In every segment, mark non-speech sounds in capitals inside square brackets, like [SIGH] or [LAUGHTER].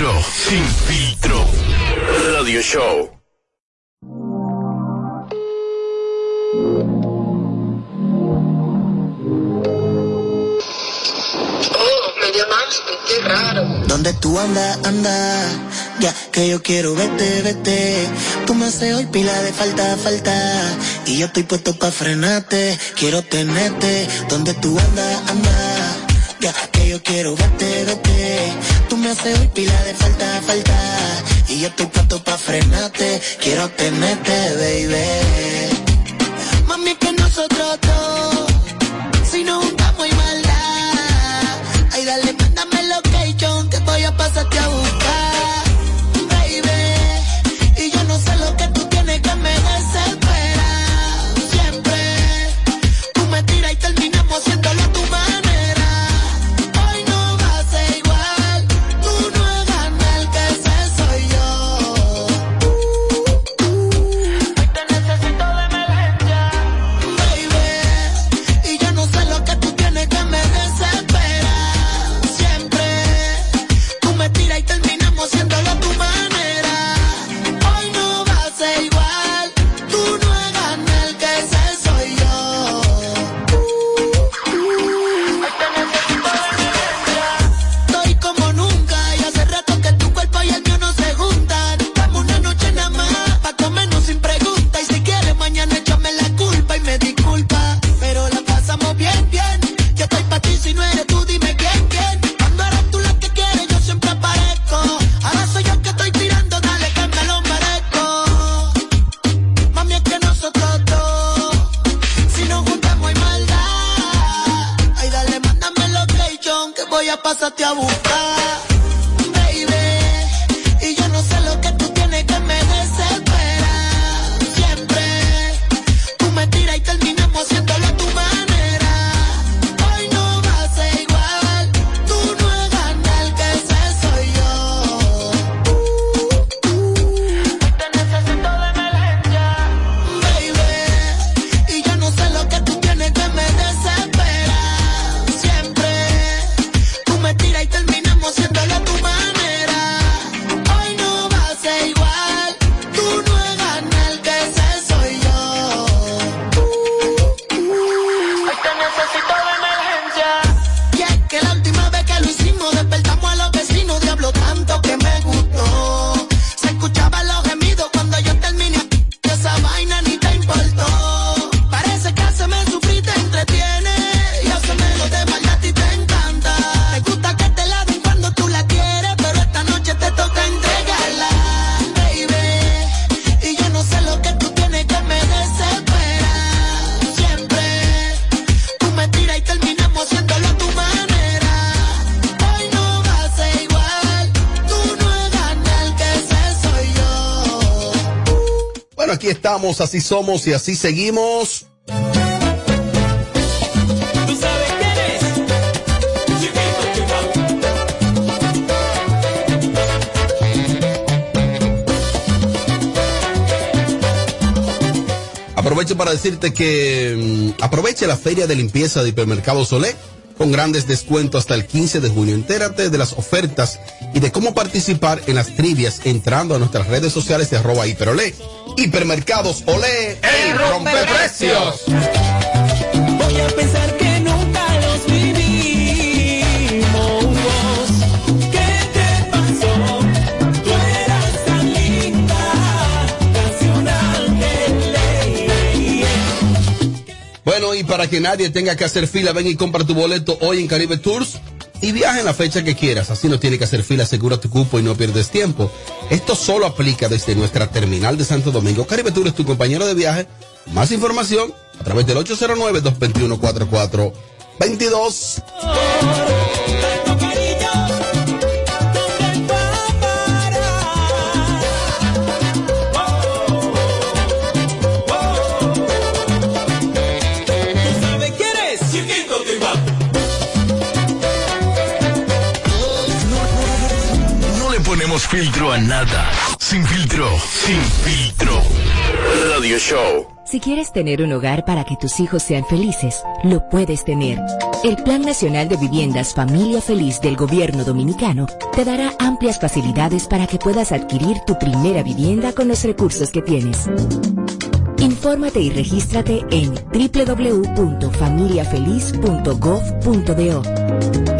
sin filtro. Radio Show. Oh, me qué raro. ¿Dónde tú andas, andas? Ya que yo quiero verte, vete. Tú me haces hoy pila de falta, falta. Y yo estoy puesto pa' frenarte. Quiero tenerte. ¿Dónde tú andas, andas? Ya que yo quiero verte, vete tú me haces hoy pila de falta, falta. Y yo estoy pronto pa' frenarte, quiero tenerte, baby. Mami, que nosotros dos, si no Así somos y así seguimos. Aprovecho para decirte que mmm, aproveche la feria de limpieza de Hipermercado Solé con grandes descuentos hasta el 15 de junio. Entérate de las ofertas y de cómo participar en las trivias entrando a nuestras redes sociales de arroba hiperolé. Hipermercados Olé, el rompeprecios. Voy a pensar que nunca los vivimos. ¿Qué te pasó? Tú eras tan linda, casi un ángel. Bueno, y para que nadie tenga que hacer fila, ven y compra tu boleto hoy en Caribe Tours y viaja en la fecha que quieras. Así no tiene que hacer fila, asegura tu cupo y no pierdes tiempo. Esto solo aplica desde nuestra terminal de Santo Domingo. Caribe Tour es tu compañero de viaje. Más información a través del 809-221-4422. filtro a nada. Sin filtro, sin filtro. Radio Show. Si quieres tener un hogar para que tus hijos sean felices, lo puedes tener. El Plan Nacional de Viviendas Familia Feliz del Gobierno Dominicano te dará amplias facilidades para que puedas adquirir tu primera vivienda con los recursos que tienes. Infórmate y regístrate en www.familiafeliz.gov.do.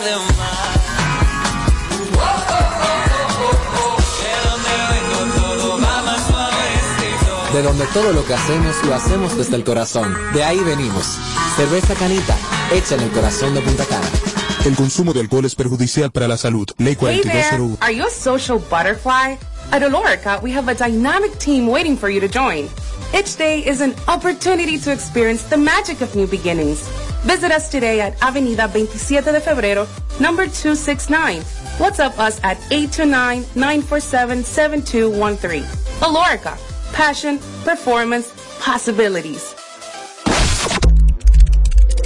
de donde todo va más suavecito. De donde todo lo que hacemos lo hacemos desde el corazón. De ahí venimos. Cerveza Canita, hecha en el corazón de Punta Cana. El consumo de alcohol es perjudicial para la salud. Ley Hey there, 4201. are you a social butterfly? At Olorica, we have a dynamic team waiting for you to join. Each day is an opportunity to experience the magic of new beginnings. Visit us today at Avenida 27 de Febrero, number 269. WhatsApp us at 829-947-7213. Olorica, passion, performance, possibilities.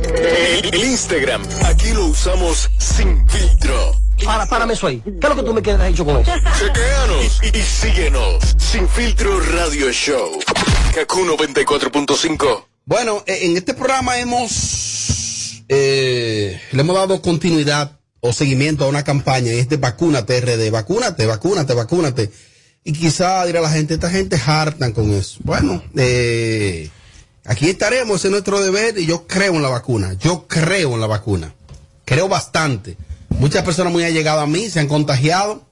El Instagram, aquí lo usamos sin filtro. Para, párame eso ahí. ¿Qué es lo que tú me quieres hecho con eso? Chequeanos y, y síguenos. Sin filtro radio show. Kaku 94.5. Bueno, eh, en este programa hemos eh, le hemos dado continuidad o seguimiento a una campaña y es de vacúnate RD, vacúnate, vacúnate, vacúnate. Y quizá dirá la gente, esta gente hartan con eso. Bueno, eh, aquí estaremos, es nuestro deber y yo creo en la vacuna, yo creo en la vacuna, creo bastante. Muchas personas muy allegadas a mí se han contagiado.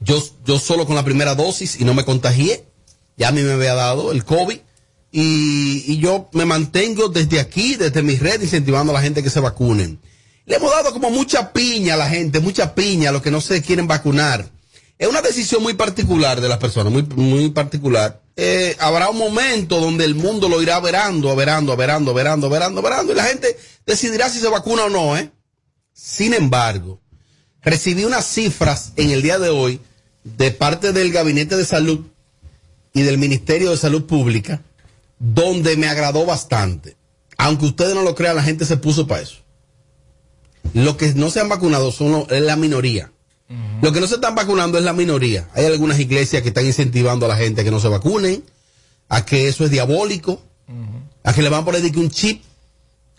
Yo, yo solo con la primera dosis y no me contagié. Ya a mí me había dado el COVID. Y, y yo me mantengo desde aquí, desde mis redes, incentivando a la gente que se vacunen. Le hemos dado como mucha piña a la gente, mucha piña a los que no se quieren vacunar. Es una decisión muy particular de las personas, muy, muy particular. Eh, habrá un momento donde el mundo lo irá verando, verando, verando, verando, verando, verando, y la gente decidirá si se vacuna o no, ¿eh? Sin embargo, recibí unas cifras en el día de hoy de parte del Gabinete de Salud y del Ministerio de Salud Pública, donde me agradó bastante. Aunque ustedes no lo crean, la gente se puso para eso. Los que no se han vacunado son lo- es la minoría. Los que no se están vacunando es la minoría. Hay algunas iglesias que están incentivando a la gente a que no se vacunen, a que eso es diabólico, a que le van a poner un chip.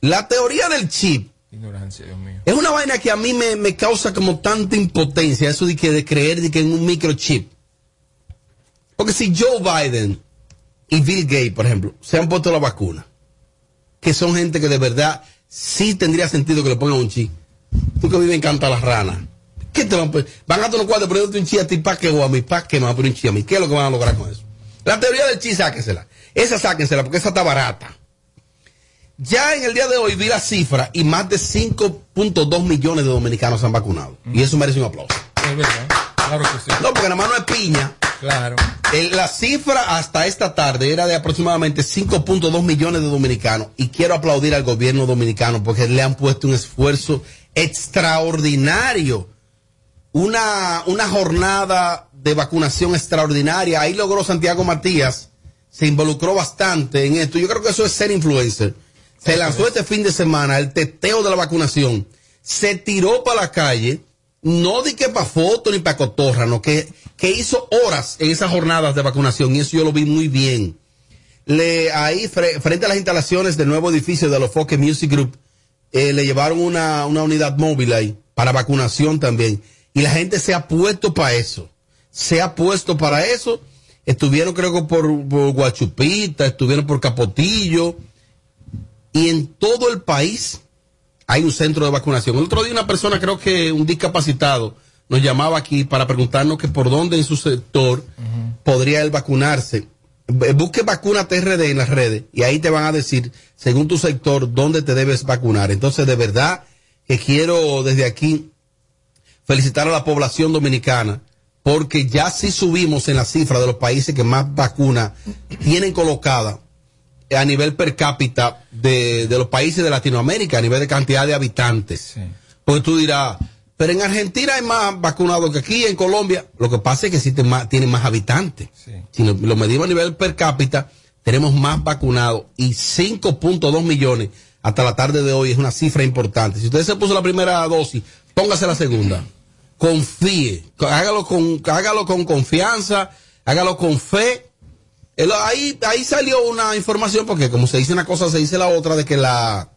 La teoría del chip Ignorancia, Dios mío. es una vaina que a mí me, me causa como tanta impotencia, eso de, que, de creer de que en un microchip. Porque si Joe Biden y Bill Gates, por ejemplo, se han puesto la vacuna, que son gente que de verdad sí tendría sentido que le pongan un chip. Tú que vives en Canta las ranas. ¿Qué te van a poner? Van a los cuartos ponerte un chi a ti pa' que o a mí, pa' que me van a poner un chi a mí. ¿Qué es lo que van a lograr con eso? La teoría del chi, sáquensela. Esa sáquensela porque esa está barata. Ya en el día de hoy vi la cifra y más de 5.2 millones de dominicanos se han vacunado. Y eso merece un aplauso. Es verdad. Claro que sí. No, porque nada más no es piña. Claro. El- la cifra hasta esta tarde era de aproximadamente 5.2 millones de dominicanos. Y quiero aplaudir al gobierno dominicano porque le han puesto un esfuerzo extraordinario. Una, una jornada de vacunación extraordinaria. Ahí logró Santiago Matías. Se involucró bastante en esto. Yo creo que eso es ser influencer. Se lanzó este fin de semana el teteo de la vacunación. Se tiró para la calle. No di que para foto ni para cotorra, no, que, que hizo horas en esas jornadas de vacunación y eso yo lo vi muy bien. Le, ahí, fre- frente a las instalaciones del nuevo edificio de los Foque Music Group, eh, le llevaron una, una unidad móvil ahí para vacunación también. Y la gente se ha puesto para eso. Se ha puesto para eso. Estuvieron creo que por Guachupita, estuvieron por Capotillo. Y en todo el país hay un centro de vacunación. El otro día una persona, creo que un discapacitado, nos llamaba aquí para preguntarnos que por dónde en su sector podría él vacunarse. Busque vacuna TRD en las redes y ahí te van a decir, según tu sector, dónde te debes vacunar. Entonces, de verdad que quiero desde aquí felicitar a la población dominicana porque ya sí subimos en la cifra de los países que más vacunas tienen colocada a nivel per cápita de, de los países de Latinoamérica, a nivel de cantidad de habitantes. Porque tú dirás, pero en Argentina hay más vacunados que aquí, en Colombia. Lo que pasa es que existen más, tienen más habitantes. Si lo, lo medimos a nivel per cápita, tenemos más vacunados y 5.2 millones hasta la tarde de hoy es una cifra importante. Si usted se puso la primera dosis, póngase la segunda. Confíe, hágalo con, hágalo con confianza, hágalo con fe. El- ahí, ahí salió una información, porque como se dice una cosa, se dice la otra, de que la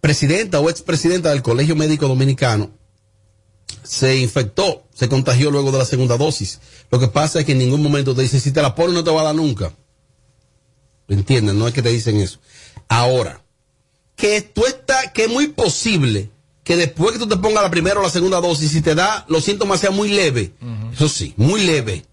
presidenta o expresidenta del Colegio Médico Dominicano se infectó, se contagió luego de la segunda dosis. Lo que pasa es que en ningún momento te dicen, si te la pones no te va a dar nunca. ¿Entienden? No es que te dicen eso. Ahora, que tú estás, que es muy posible que después que tú te pongas la primera o la segunda dosis, si te da, los síntomas sean muy leve. Eso sí, muy leve.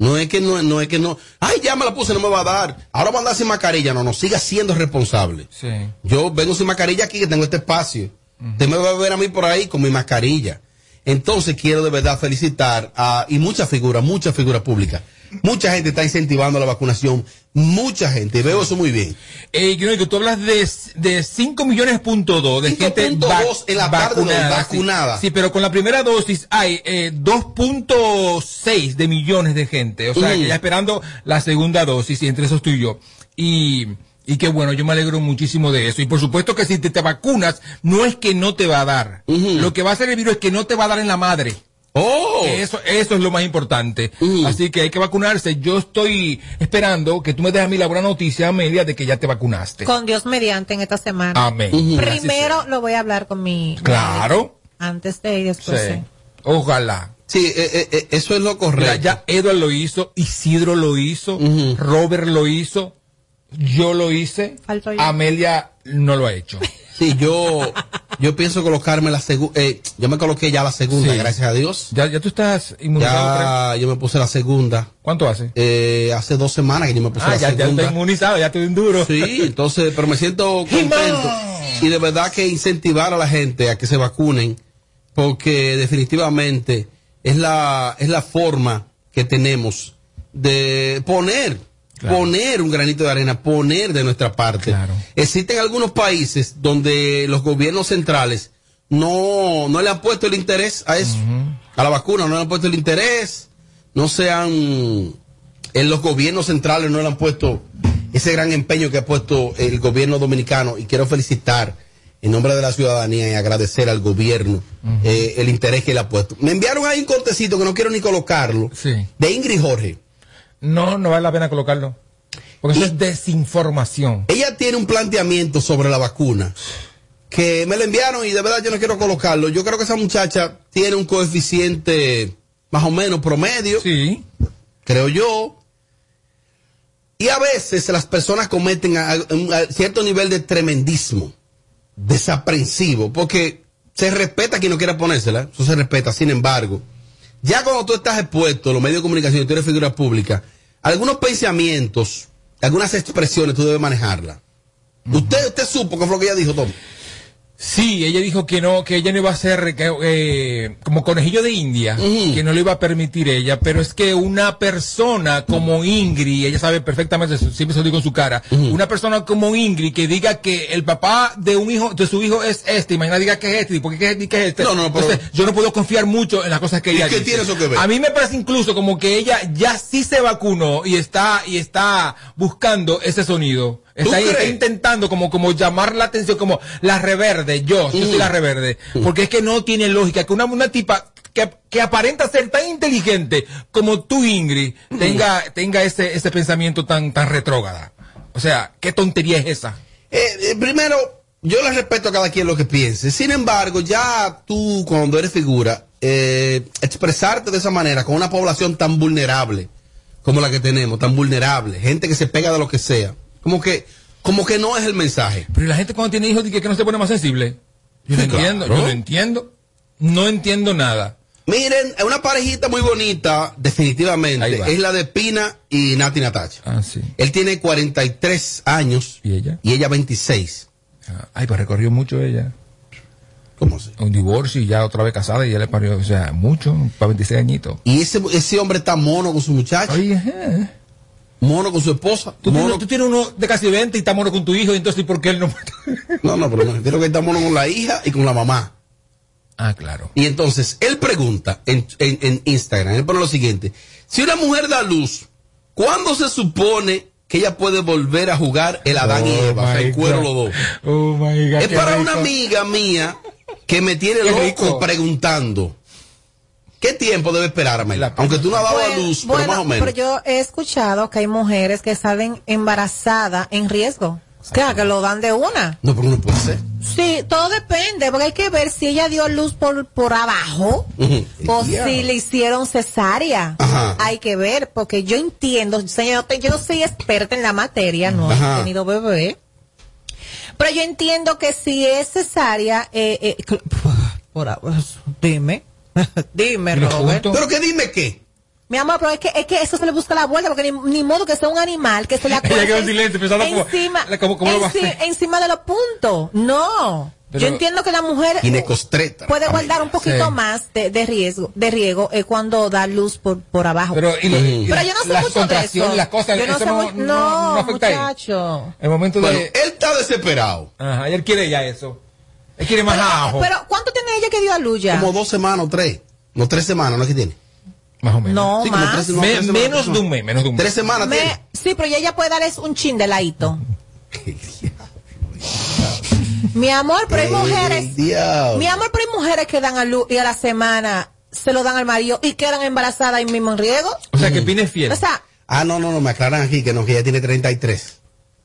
No es que no, no es que no. Ay, ya me la puse, no me va a dar. Ahora va a andar sin mascarilla. No, no, siga siendo responsable. Sí. Yo vengo sin mascarilla aquí, que tengo este espacio. Usted me va a ver a mí por ahí con mi mascarilla. Entonces quiero de verdad felicitar a, y muchas figuras, muchas figuras públicas. Mucha gente está incentivando la vacunación. Mucha gente. Veo eso muy bien. Eh, yo que tú hablas de, de 5 millones punto dos de gente 5.2 en la tarde sí. vacunada. Sí, pero con la primera dosis hay eh, 2.6 de millones de gente. O sea, Mm. que ya esperando la segunda dosis, y entre esos tú y yo. Y, y qué bueno, yo me alegro muchísimo de eso. Y por supuesto que si te, te vacunas, no es que no te va a dar. Lo que va a hacer el virus es que no te va a dar en la madre. Oh. Eso, eso es lo más importante. Así que hay que vacunarse. Yo estoy esperando que tú me des a mí la buena noticia, Amelia, de que ya te vacunaste. Con Dios mediante en esta semana. Amén. Primero lo voy a hablar con mi. Claro. Antes de ir después. Sí. sí. Ojalá. Sí, eh, eso es lo correcto. Mira, ya Edward lo hizo, Isidro lo hizo, Robert lo hizo, yo lo hice, Falto yo. Amelia no lo ha hecho. [LAUGHS] Sí, yo, yo pienso colocarme la segunda. Eh, yo me coloqué ya la segunda, Sí. gracias a Dios. Ya, ya tú estás inmunizado. Ya yo me puse la segunda. ¿Cuánto hace? Eh, hace dos semanas que yo me puse Ah, la ya, ya segunda. estoy inmunizado, ya estoy duro. Sí, entonces, pero me siento [LAUGHS] contento. Y de verdad que incentivar a la gente a que se vacunen, porque definitivamente es la, es la forma que tenemos de poner, poner un granito de arena, poner de nuestra parte. Existen algunos países donde los gobiernos centrales no, no le han puesto el interés a eso, a la vacuna, no le han puesto el interés, no se han, en los gobiernos centrales no le han puesto ese gran empeño que ha puesto el gobierno dominicano y quiero felicitar en nombre de la ciudadanía y agradecer al gobierno eh, el interés que le ha puesto. Me enviaron ahí un cortecito que no quiero ni colocarlo Sí. de Ingrid Jorge. No, no vale la pena colocarlo. Porque eso es desinformación. Ella tiene un planteamiento sobre la vacuna que me lo enviaron y de verdad yo no quiero colocarlo. Yo creo que esa muchacha tiene un coeficiente más o menos promedio. Sí. Creo yo. Y a veces las personas cometen a- a- un a cierto nivel de tremendismo, desaprensivo, porque se respeta quien no quiera ponérsela, eso se respeta. Sin embargo, ya cuando tú estás expuesto, los medios de comunicación, tú eres figura pública, algunos pensamientos, algunas expresiones tú debes manejarlas. Usted, usted supo que fue lo que ella dijo, Tom. Sí, ella dijo que no, que ella no iba a ser que, eh, como conejillo de India, que no lo iba a permitir ella, pero es que una persona como Ingrid, ella sabe perfectamente, siempre se lo digo en su cara, una persona como Ingrid que diga que el papá de un hijo, de su hijo es este, y mañana diga que es este, y por qué es, que es este. No, no, no, pero- Entonces, yo no puedo confiar mucho en las cosas que ¿Y ella qué dice. tiene eso que ver? A mí me parece incluso como que ella ya sí se vacunó y está, y está buscando ese sonido. Está, ¿Tú está crees? intentando como, como llamar la atención, como la reverde, yo, yo soy la reverde. Porque es que no tiene lógica que una, una tipa que, que aparenta ser tan inteligente como tú, Ingrid, tenga, tenga ese, ese pensamiento tan, tan retrógrada. O sea, ¿qué tontería es esa? Eh, eh, primero, yo le respeto a cada quien lo que piense. Sin embargo, ya tú, cuando eres figura, eh, expresarte de esa manera con una población tan vulnerable como la que tenemos, tan vulnerable, gente que se pega de lo que sea, como que, como que no es el mensaje. Pero ¿y la gente cuando tiene hijos dice que no se pone más sensible. Yo no entiendo, yo no entiendo. No entiendo nada. Miren, una parejita muy bonita, definitivamente, va. es la de Pina y Nati Natacha. Ah, sí. Él tiene 43 años ¿Y ella? y ella 26. Ah, Ay, pues recorrió mucho ella. ¿Cómo? Un divorcio y ya otra vez casada y ya le parió, o sea, mucho, para 26 añitos. Y ese, ese hombre está mono con su muchacha. Oye. Mono con su esposa. Tú, mono... tienes, tú tienes uno de casi 20 y está mono con tu hijo, y entonces ¿por qué él no? [LAUGHS] no, no, pero no. Creo que está mono con la hija y con la mamá. Ah, claro. Y entonces él pregunta en, en, en Instagram, él pone lo siguiente: si una mujer da luz, ¿cuándo se supone que ella puede volver a jugar el Adán y Oh, Eva, o sea, el cuero los dos? Oh my God. Es para rico. una amiga mía que me tiene Qué loco rico. preguntando. ¿Qué tiempo debe esperarme? Aunque tú no has dado a luz, bueno, pero más o menos. pero yo he escuchado que hay mujeres que salen embarazadas en riesgo. O sea, que lo dan de una. No, pero no puede ser. Sí, todo depende, porque hay que ver si ella dio a luz por, por abajo o si le hicieron cesárea. Ajá. Hay que ver, porque yo entiendo, señor, yo no soy experta en la materia, no Ajá. he tenido bebé. Pero yo entiendo que si es cesárea, eh, eh, [LAUGHS] por ahora, dime, [LAUGHS] dime, Robert. Pero que dime qué. Mi amor, pero es que, es que eso se le busca la vuelta, porque ni, ni modo que sea un animal que se le [LAUGHS] Ella quedó en acueste silencio pensando como- encima, como- como enci- encima de los puntos. No. Pero- Yo entiendo que la mujer puede guardar un poquito Sí. más de, de riesgo, de riego eh, cuando da luz por, por abajo. Pero, y lo- y Pero la- yo no sé las mucho de eso. las cosas, Yo no eso sé no- no- no, muchacho. El momento Bueno, de. él está desesperado. Ajá, y él quiere ya eso. Él quiere más ajo. Pero, ¿cuánto tiene ella que dio a luz ya? Como dos semanas o tres. No, tres semanas, ¿no es que tiene? más o menos. No, Sí, más. tres- no, Me- menos de un mes, menos de un mes. Tres semanas Me- tiene. sí, pero ella puede darles un chin de ladito. Mi amor, pero hay mujeres. diablo. Mi amor, pero hay mujeres que dan a luz y a la semana se lo dan al marido y quedan embarazadas ahí mismo en riego. O sea, que Pine es fiel. O sea, Ah, no, no, no, me aclaran aquí que no, que ella tiene 33.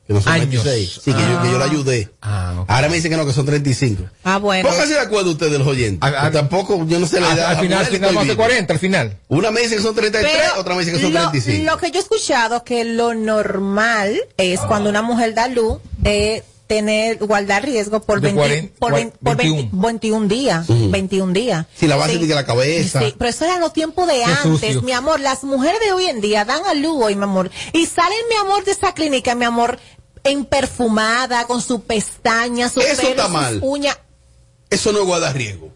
Que no son Años. 26. Sí, que, yo, que yo la ayudé. Ah, ok. Ahora me dicen que no, que son 35. ah, bueno. Pónganse de acuerdo ustedes, los oyentes. A- a- tampoco, yo no sé la edad. al, de final, final a vivo. 40, al final. Una me dice que son 33, Pero otra me dice que son lo, 35. lo que yo he escuchado que lo normal es cuando una mujer da luz de tener guardar riesgo por, De 20 cuarenta- por, cua- 20 por 20 21. 21 días, Ujú. 21 días. Sí, la base de que la cabeza. Sí, pero eso era los tiempos de Qué antes, sucio. mi amor. Las mujeres de hoy en día dan a luz hoy, mi amor. Y salen, mi amor, de esa clínica, mi amor, en perfumada, con su pestaña, su Eso pelo, está sus mal. uñas. Eso no es guardar riesgo.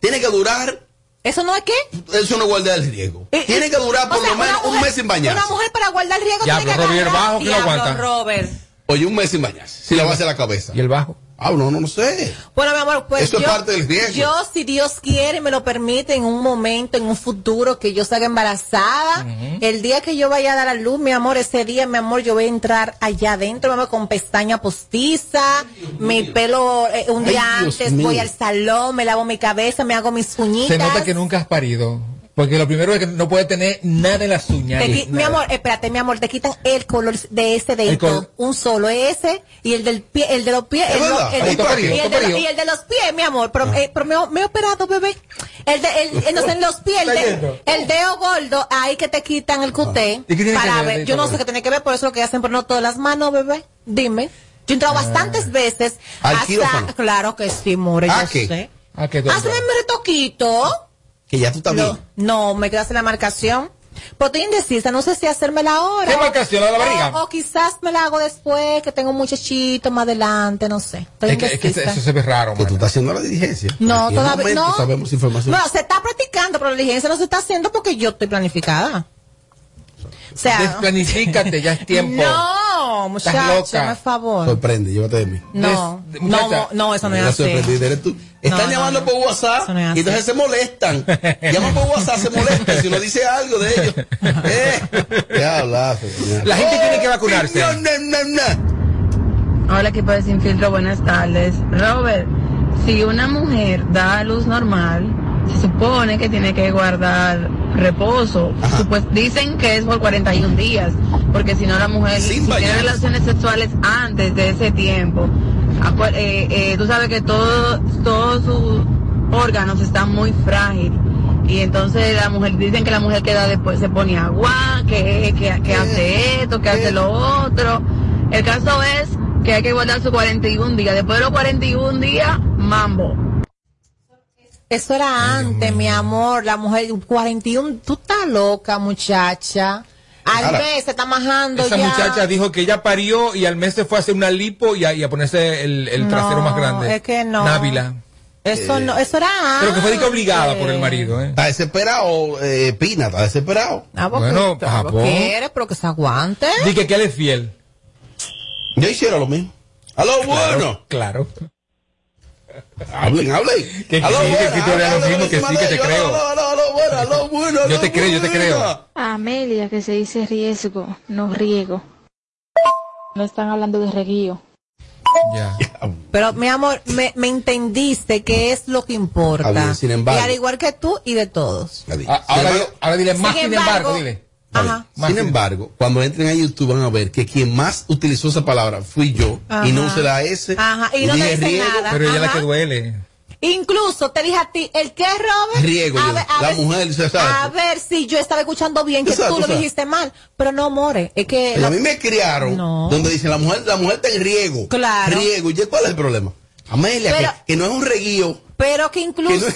Tiene que durar, ¿Eso no es qué? eso no es guardar el riesgo. Eh, Tiene eh, que durar por lo menos un mes sin bañarse. Una mujer para guardar riesgo tiene que Robert, agarrar- bajo que lo Diablo, aguanta. Robert. Oye, un mes sin bañarse. Si la base de la cabeza. ¿Y el bajo? Ah, no, no, no sé. Bueno, mi amor, pues Eso es yo, parte del riesgo. yo, si Dios quiere, me lo permite en un momento, en un futuro, que yo salga embarazada, el día que yo vaya a dar a luz, mi amor, ese día, mi amor, yo voy a entrar allá adentro, mi amor, con pestaña postiza, mi pelo, eh, un Ay, día Dios antes mío. voy al salón, me lavo mi cabeza, me hago mis uñitas. Se nota que nunca has parido. Porque lo primero es que no puede tener nada en las uñas. Te mi amor, espérate, mi amor, te quitan el color de ese dedito, un solo ese, y el del pie, el de los pies, Es el, lo- el y, el de, frío. y el de los pies, mi amor, pero, eh, pero me, me he operado, bebé. El de, el, no sé, en los pies, el, de- el dedo gordo, ahí que te quitan el cuté, ¿Y qué tiene que para ver yo no sé qué tiene que ver, por eso lo que hacen, pero no todas las manos, bebé, dime. Yo he entrado bastantes veces ¿Al quirófano? claro que sí, more, ¿A yo qué? sé. Ah, Hazme mi retoquito. Que ya tú también. No, no, me quedas en la marcación. Pero estoy indecisa, no sé si hacérmela ahora. ¿Qué marcación? ¿La de la barriga? O, o quizás me la hago después, que tengo un muchachito más adelante, no sé. Estoy Es que, es que eso se ve raro, Que tú estás haciendo la diligencia. No, todavía no. Sabemos información. No, se está practicando, pero la diligencia no se está haciendo porque yo estoy planificada. O sea, Desplanifícate, ya es tiempo. [LAUGHS] no, Estás muchacho, loca. por favor. Sorprende, llévate de mí. No, Des- no, muchacha, no, eso no es así. sorprendida eres tú. Están no, llamando no. por WhatsApp no y entonces se molestan. [LAUGHS] Llaman por WhatsApp, se molestan si uno dice algo de ellos. [LAUGHS] Eh, ya hablaste. La gente tiene que vacunarse. No, no, no, no. Hola equipo de Sin Filtro, buenas tardes. Robert, si una mujer da a luz normal, se supone que tiene que guardar reposo. Supues- dicen que es por 41 días, porque si no la mujer si tiene relaciones sexuales antes de ese tiempo, eh, eh, tú sabes que todo, todos sus órganos están muy frágiles. Y entonces la mujer, dicen que la mujer queda después, se pone agua, que, que, que hace esto, que hace lo otro. El caso es que hay que guardar sus 41 días. Después de los 41 días, mambo. Eso era antes, mi amor, la mujer 41, tú estás loca, muchacha. Al Ahora, mes se está majando Esa ya. muchacha dijo que ella parió y al mes se fue a hacer una lipo y a, y a ponerse el, el No, trasero más grande. es que no. Návila. Eso Eh, no, eso era Pero que fue de que obligada por el marido, ¿eh? Está desesperado, eh, Pina, está desesperado. Ah, porque Bueno, Japón. quiere, pero que se aguante. Dice que él es fiel. Yo hiciera lo mismo. Aló, bueno. Claro. Hablen, hablen. Que Aló, sí, que buena, hablen, lo mismo, hablen que sí, encima que de te ellos. creo. Aló, aló, aló, bueno, aló, bueno, aló, Yo te creo, yo te creo. Amelia, que se dice riesgo, no riego. No están hablando de reguío. Ya. Pero, mi amor, me, me entendiste que es lo que importa. Sin embargo. Y al igual que tú y de todos. Ah, ahora, dile- ahora dile más Sin sin embargo, embargo- dile. Ajá. Sin embargo, cuando entren a YouTube van a ver que quien más utilizó esa palabra fui yo Ajá. y no usé la S. Ajá, y no dije dice riego. nada. Pero ella es la que duele. Incluso te dije a ti, ¿el qué, Robert? Riego A yo. ver- a La ver- mujer, sabe. A ver si yo estaba escuchando bien, que tú lo dijiste mal. Pero no, more, es que... Pero a mí me criaron No. donde dicen la mujer, la mujer está en riego. Claro. Riego. ¿Y cuál es el problema? Amelia, Pero- que, que no es un reguío. Pero que incluso... Que no es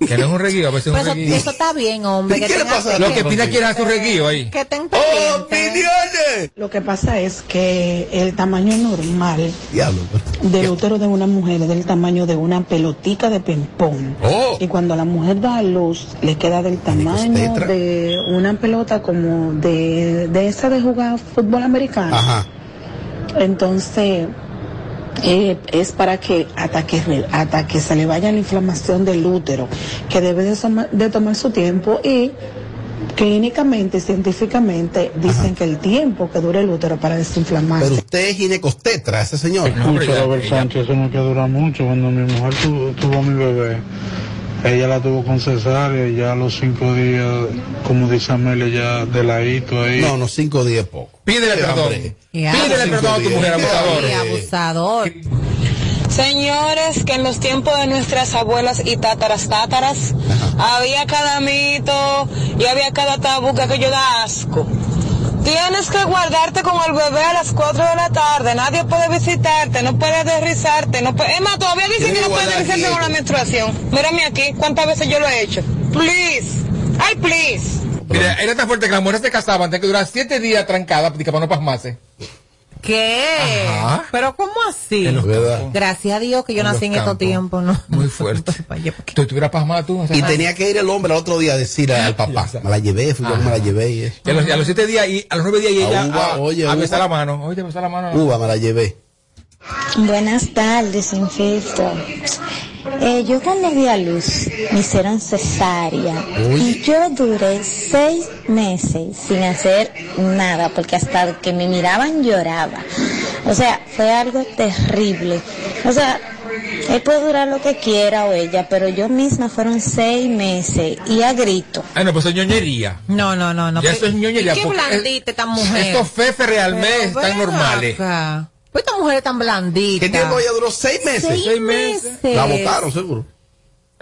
un reguío, a veces es Pues un reguío. eso está bien, hombre. ¿Y que qué le pasa a Lo que Pina quiere hacer un reguío ahí. Que ten ¡Opiniones! Lo que pasa es que el tamaño normal Diablo. del útero de una mujer es del tamaño de una pelotica de ping-pong. Oh. Y cuando la mujer da a luz, le queda del tamaño de una pelota como de, de esa de jugar fútbol americano. Ajá. Entonces, eh, es para que hasta que, hasta que se le vaya la inflamación del útero, que debe de, soma- de tomar su tiempo y clínicamente, científicamente, dicen que el tiempo que dura el útero para desinflamarse. Pero usted es ginecostetra, ese señor. Escucha, Robert Sánchez, eso no que dura mucho. Cuando mi mujer tuvo, tuvo a mi bebé, ella la tuvo con cesárea y ya a los cinco días, como dice Amelia, ya de ladito ahí. No, no, cinco días poco. Pídele Sí, perdón. hombre. Pídele perdón a tu mujer abusador. Sí, abusador. Señores, que en los tiempos de nuestras abuelas y tátaras tátaras había cada mito y había cada tabú que aquello da asco. Tienes que guardarte con el bebé a las 4 de la tarde, nadie puede visitarte, no puede... Es más, todavía dicen que no puedes derrizarte con la menstruación. Mírame aquí, ¿cuántas veces yo lo he hecho? Please, ay please. Mira, era tan fuerte que las mujeres se casaban, tenían que durar siete días trancadas para no pasmarse. ¿Qué? Ajá. ¿Pero cómo así? Gracias a Dios que yo En nací en estos tiempos, ¿no? Muy fuerte. [LAUGHS] ¿Tú estuvieras pasmada tú? Y tenía que ir el hombre al otro día a decir al papá, me la llevé, fui yo que me la llevé. Y eso. Y a los, a los siete días y a los nueve días y A ella uva, a, oye, a besar la mano. Oye, a besar la mano. Uva, me la llevé. Buenas tardes, sin filtro. Eh, yo cuando di a luz me hicieron cesárea y yo duré seis meses sin hacer nada porque hasta que me miraban lloraba. O sea, fue algo terrible. O sea, él puede durar lo que quiera o ella, pero yo misma fueron seis meses y a grito. Ah, no, pues eso es ñoñería. No, no, no, no. Ya eso es ñoñería. ¿Qué porque blandita esta mujer? Estos fefes realmente Pero están normales. acá. Pues esta mujer es tan blandita. ¿Qué tiempo ella duró? ¿Seis meses? Seis Seis meses. La votaron, seguro.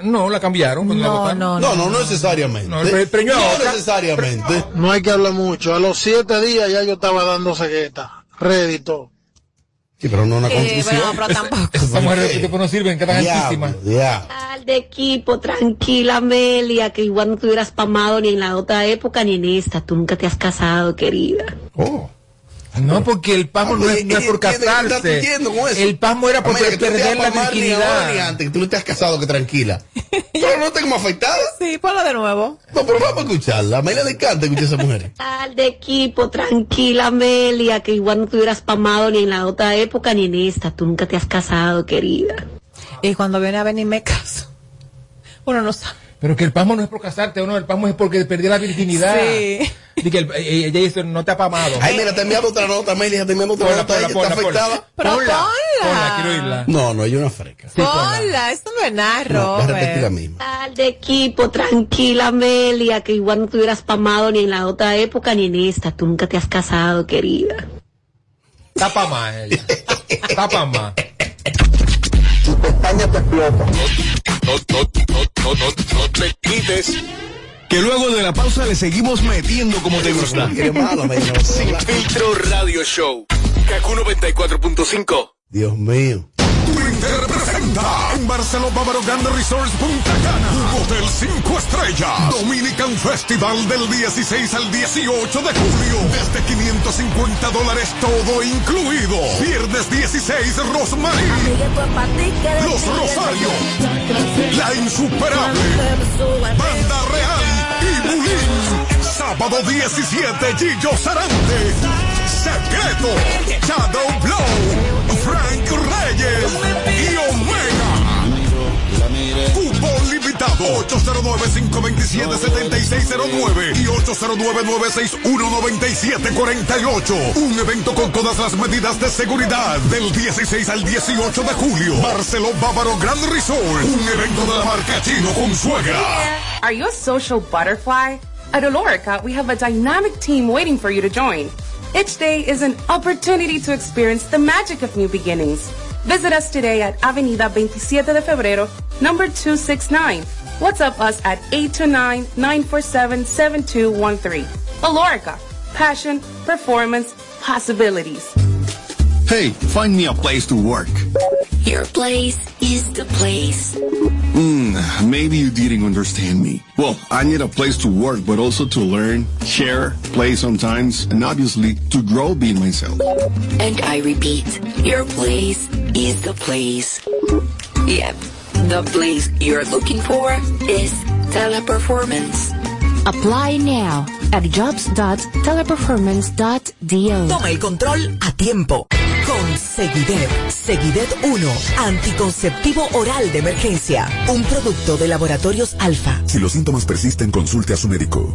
No, la cambiaron. cuando la No, votaron. no, No, no, no necesariamente. No, yo no otra- necesariamente. No hay que hablar mucho. A los siete días ya yo estaba dando cegueta. Rédito. Sí, pero no una Eh, bueno, pero tampoco. [LAUGHS] Esas mujeres de tipo no sirven, quedan Diablo, altísimas. Al de equipo, tranquila Amelia, que igual no te hubieras pamado ni en la otra época ni en esta. Tú nunca te has casado, querida. Oh. No, porque el pasmo no es, no es por [LAUGHS] ¿Entiendes qué estás casarse. El pasmo era por perder la ni virginidad. antes, que tú no te has casado, que tranquila. [LAUGHS] Pero no tengo afectada. Sí, ponlo de nuevo. No, pero vamos a escucharla. A Amelia le encanta escuchar a esa mujer. [LAUGHS] Al de equipo, tranquila Amelia, que igual no te hubieras pamado ni en la otra época ni en esta. Tú nunca te has casado, querida. Y cuando viene a venir me caso. Uno no sabe. Pero que el pasmo no es por casarte, o no, el pasmo es porque perdí la virginidad. Sí. Di que el- eh, ella dice, no te ha pamado. Ay, mira, te enviando otra nota, Amelia, te enviando otra Ponla, nota. ponla, ponla, está ponla. afectada. Pero ponla. Ponla, quiero oírla. No, no, es una freca. Ponla, eso no es nada, No, a repetir la Robert. misma. Al de equipo, tranquila Amelia, que igual no te hubieras pamado ni en la otra época ni en esta. Tú nunca te has casado, querida. Tapa más ella. Tapa más. No, no, no, no, no, no te quites. Que luego de la pausa le seguimos metiendo como te gusta. Sin filtro radio show. Kaku 94.5. Dios mío. Presenta en Barcelona Bávaro Grande Resorts Punta Cana. Un hotel 5 estrellas. Dominican Festival del 16 al 18 de julio. Desde 550 dólares todo incluido. Viernes 16, Rosmarie. Los Rosario. La Insuperable. Banda Real y Bulín. Sábado 17, Gillo Sarante. Secreto. Shadow Blow. Frank Reyes. Y Omega. Cupo limitado 809-527-7609 y 809-961-9748. Un evento con todas las medidas de seguridad del 16 al 18 de julio. Barceló Bávaro Grand Resort. Un evento de la marca Chino con suegra. Are you a social butterfly? At Olorica, we have a dynamic team waiting for you to join. Each day is an opportunity to experience the magic of new beginnings. Visit us today at Avenida 27 de Febrero, number 269. WhatsApp us at 829-947-7213. Olorica, passion, performance, possibilities. Hey, find me a place to work. Your place is the place. Hmm, maybe you didn't understand me. Well, I need a place to work, but also to learn, share, play sometimes, and obviously to grow being myself. And I repeat, your place is the place. Yep, the place you're looking for is teleperformance. Apply now at jobs.teleperformance.do. Toma el control a tiempo. Con Seguidet. Seguidet 1. Anticonceptivo oral de emergencia. Un producto de laboratorios alfa. Si los síntomas persisten, consulte a su médico.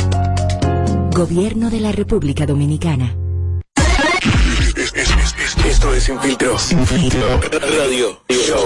Gobierno de la República Dominicana. Esto es Filtro. Radio. Show.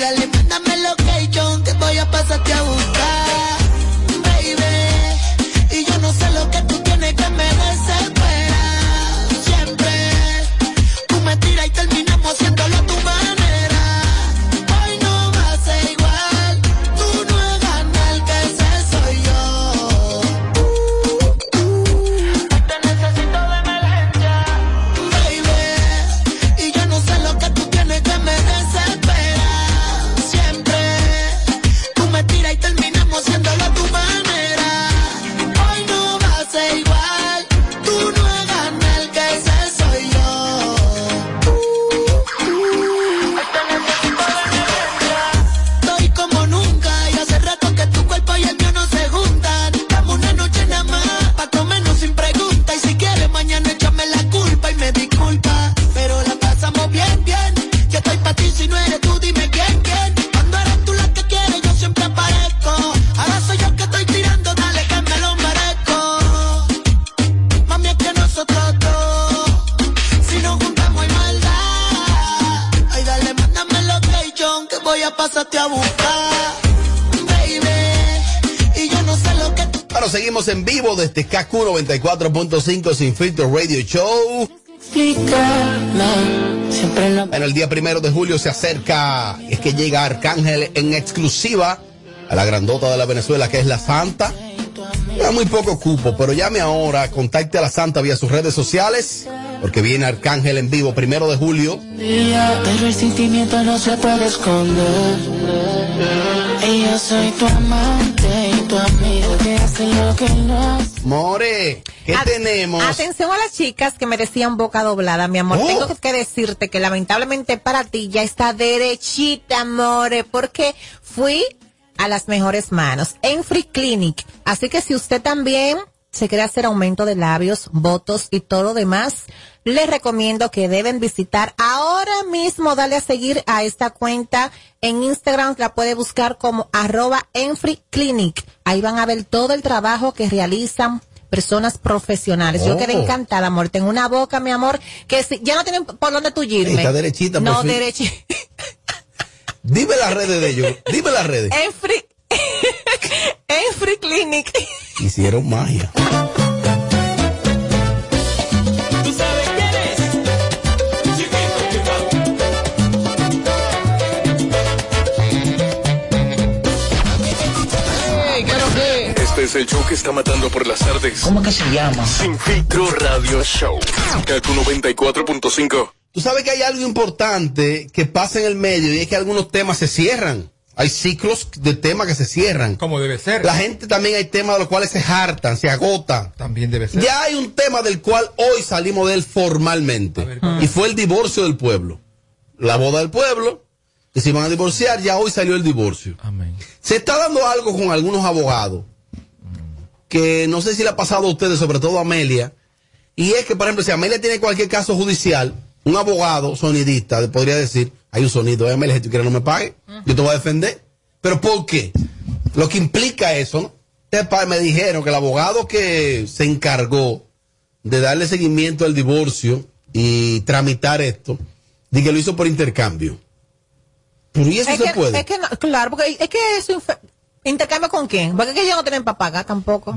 Dale, mándame location que voy a pasarte a buscar, baby. Y yo no sé lo que tú tienes que me desespera. Siempre tú me tiras y terminamos haciéndolo a tu manera. 94.5 Sin Filtro Radio Show. En el día primero de julio se acerca, es que llega Arcángel en exclusiva a la grandota de la Venezuela, que es la Santa. Ya muy poco cupo, pero llame ahora, contacte a la Santa vía sus redes sociales, porque viene Arcángel en vivo primero de julio. Pero el sentimiento no se puede esconder. Y yo soy tu amante y tu amigo que hace lo que no More, ¿qué At- tenemos? Atención a las chicas que me decían boca doblada, mi amor. Oh. Tengo que decirte que lamentablemente para ti ya está derechita, amore, porque fui a las mejores manos en Free Clinic. Así que si usted también se quiere hacer aumento de labios, votos y todo lo demás, les recomiendo que deben visitar ahora mismo, dale a seguir a esta cuenta en Instagram, la puede buscar como arroba en Free Clinic. Ahí van a ver todo el trabajo que realizan personas profesionales. Yo Oh. quedé encantada, amor. Tengo una boca, mi amor, que si, ya no tienen por dónde tullirme. Está derechita, por No, derechita. Dime las redes de ellos, dime las redes. En Free, [LAUGHS] en Free Clinic. Hicieron magia. Es el show que está matando por las tardes. ¿Cómo que se llama? Sin filtro radio show. Kaku 94.5. Tú sabes que hay algo importante que pasa en el medio y es que algunos temas se cierran. Hay ciclos de temas que se cierran. Como debe ser. La gente también hay temas de los cuales se hartan, se agotan. También debe ser. Ya hay un tema del cual hoy salimos de él formalmente. Y fue el divorcio del pueblo. La boda del pueblo, que se iban a divorciar, ya hoy salió el divorcio. Se está dando algo con algunos abogados, que no sé si le ha pasado a ustedes, sobre todo a Amelia, y es que, por ejemplo, si Amelia tiene cualquier caso judicial, un abogado sonidista le podría decir, hay un sonido, eh, Amelia, si tú quieres no me pague, yo te voy a defender. ¿Pero por qué? Lo que implica eso, ¿no? Pa- Me dijeron que el abogado que se encargó de darle seguimiento al divorcio y tramitar esto, di que lo hizo por intercambio. Pero ¿y eso es se que, puede? es que no, claro, porque es que eso intercambio con quién, porque que ellos no tienen para pagar tampoco.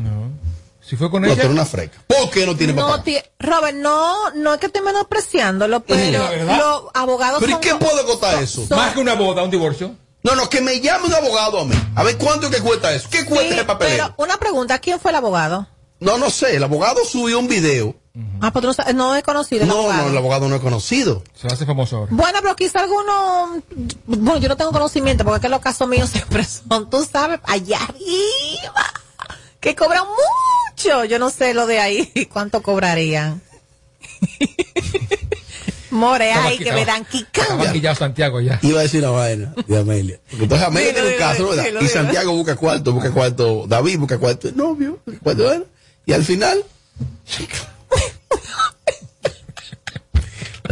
Si fue con No, ella. una freca. ¿Por qué no tiene No, ti- Robert, no, no es que esté menospreciándolo, pero la verdad. los abogados ¿Pero y son- qué puede costar eso? son- Más que una boda, un divorcio. No, no, que me llame un abogado a mí. A ver cuánto es que cuesta eso. ¿Qué cuesta Sí, ese papeleo? pero una pregunta, ¿quién fue el abogado? No, no sé. El abogado subió un video. Ah, pues tú no, sabes- no he conocido el No, abogado. no, el abogado no es conocido. Se hace famoso ahora. Bueno, pero quizá alguno, bueno, yo no tengo conocimiento porque es que los casos míos [LAUGHS] siempre son, tú sabes, allá arriba, que cobran mucho. Yo no sé lo de ahí, [LAUGHS] cuánto cobrarían. [LAUGHS] More, ay, que me dan quicando. Ya Santiago ya. Iba a decir una vaina de Amelia. Porque entonces Amelia tiene un caso, ¿verdad? Y. Santiago busca cuarto, busca cuarto, David busca cuarto de novio, cuarto Y al final.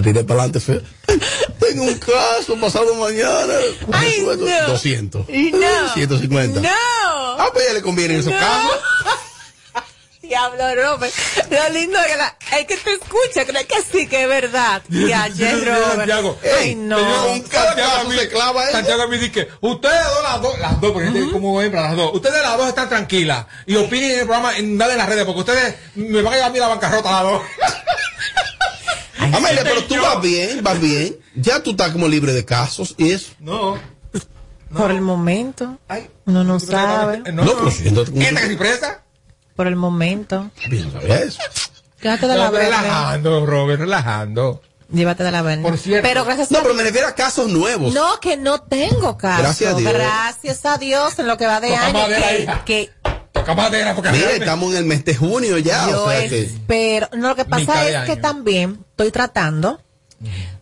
La tiré para adelante. [LAUGHS] Tengo un caso pasado mañana. Ay, no. 200. No. 150. No. Ah, pues ya le conviene en esos No. casos. [LAUGHS] Diablo, Robert. Lo lindo es que, la, es que te escucha, cree que sí, que es verdad. [LAUGHS] Ya, Robert. Santiago. Ay, no. Santiago mí- se clava eso. Santiago a mí dice que ustedes dos, las dos, las dos, porque gente como hembra, las dos. Ustedes las dos están tranquilas y opinen en el programa, en nada en las redes, porque ustedes me van a llevar a mí la bancarrota las dos. Amelia, pero tú vas bien, vas bien. Ya tú estás como libre de casos y eso. No. Por el momento. Uno no sabe. No, No, pero si entonces- ¿Esta que se presta? Por el momento. Bien, sabía eso. Llévate de la No, verde. relajando, Robert, relajando. Llévate de la verde. Por cierto. Pero gracias No, a pero me refiero a casos nuevos. No, que no tengo caso. Gracias a Dios. Gracias a Dios en lo que va de Toca año. que- que Toca madera, porque Mira, realmente- estamos en el mes de junio ya. Yo o sea que. espero. No, lo que pasa es que también estoy tratando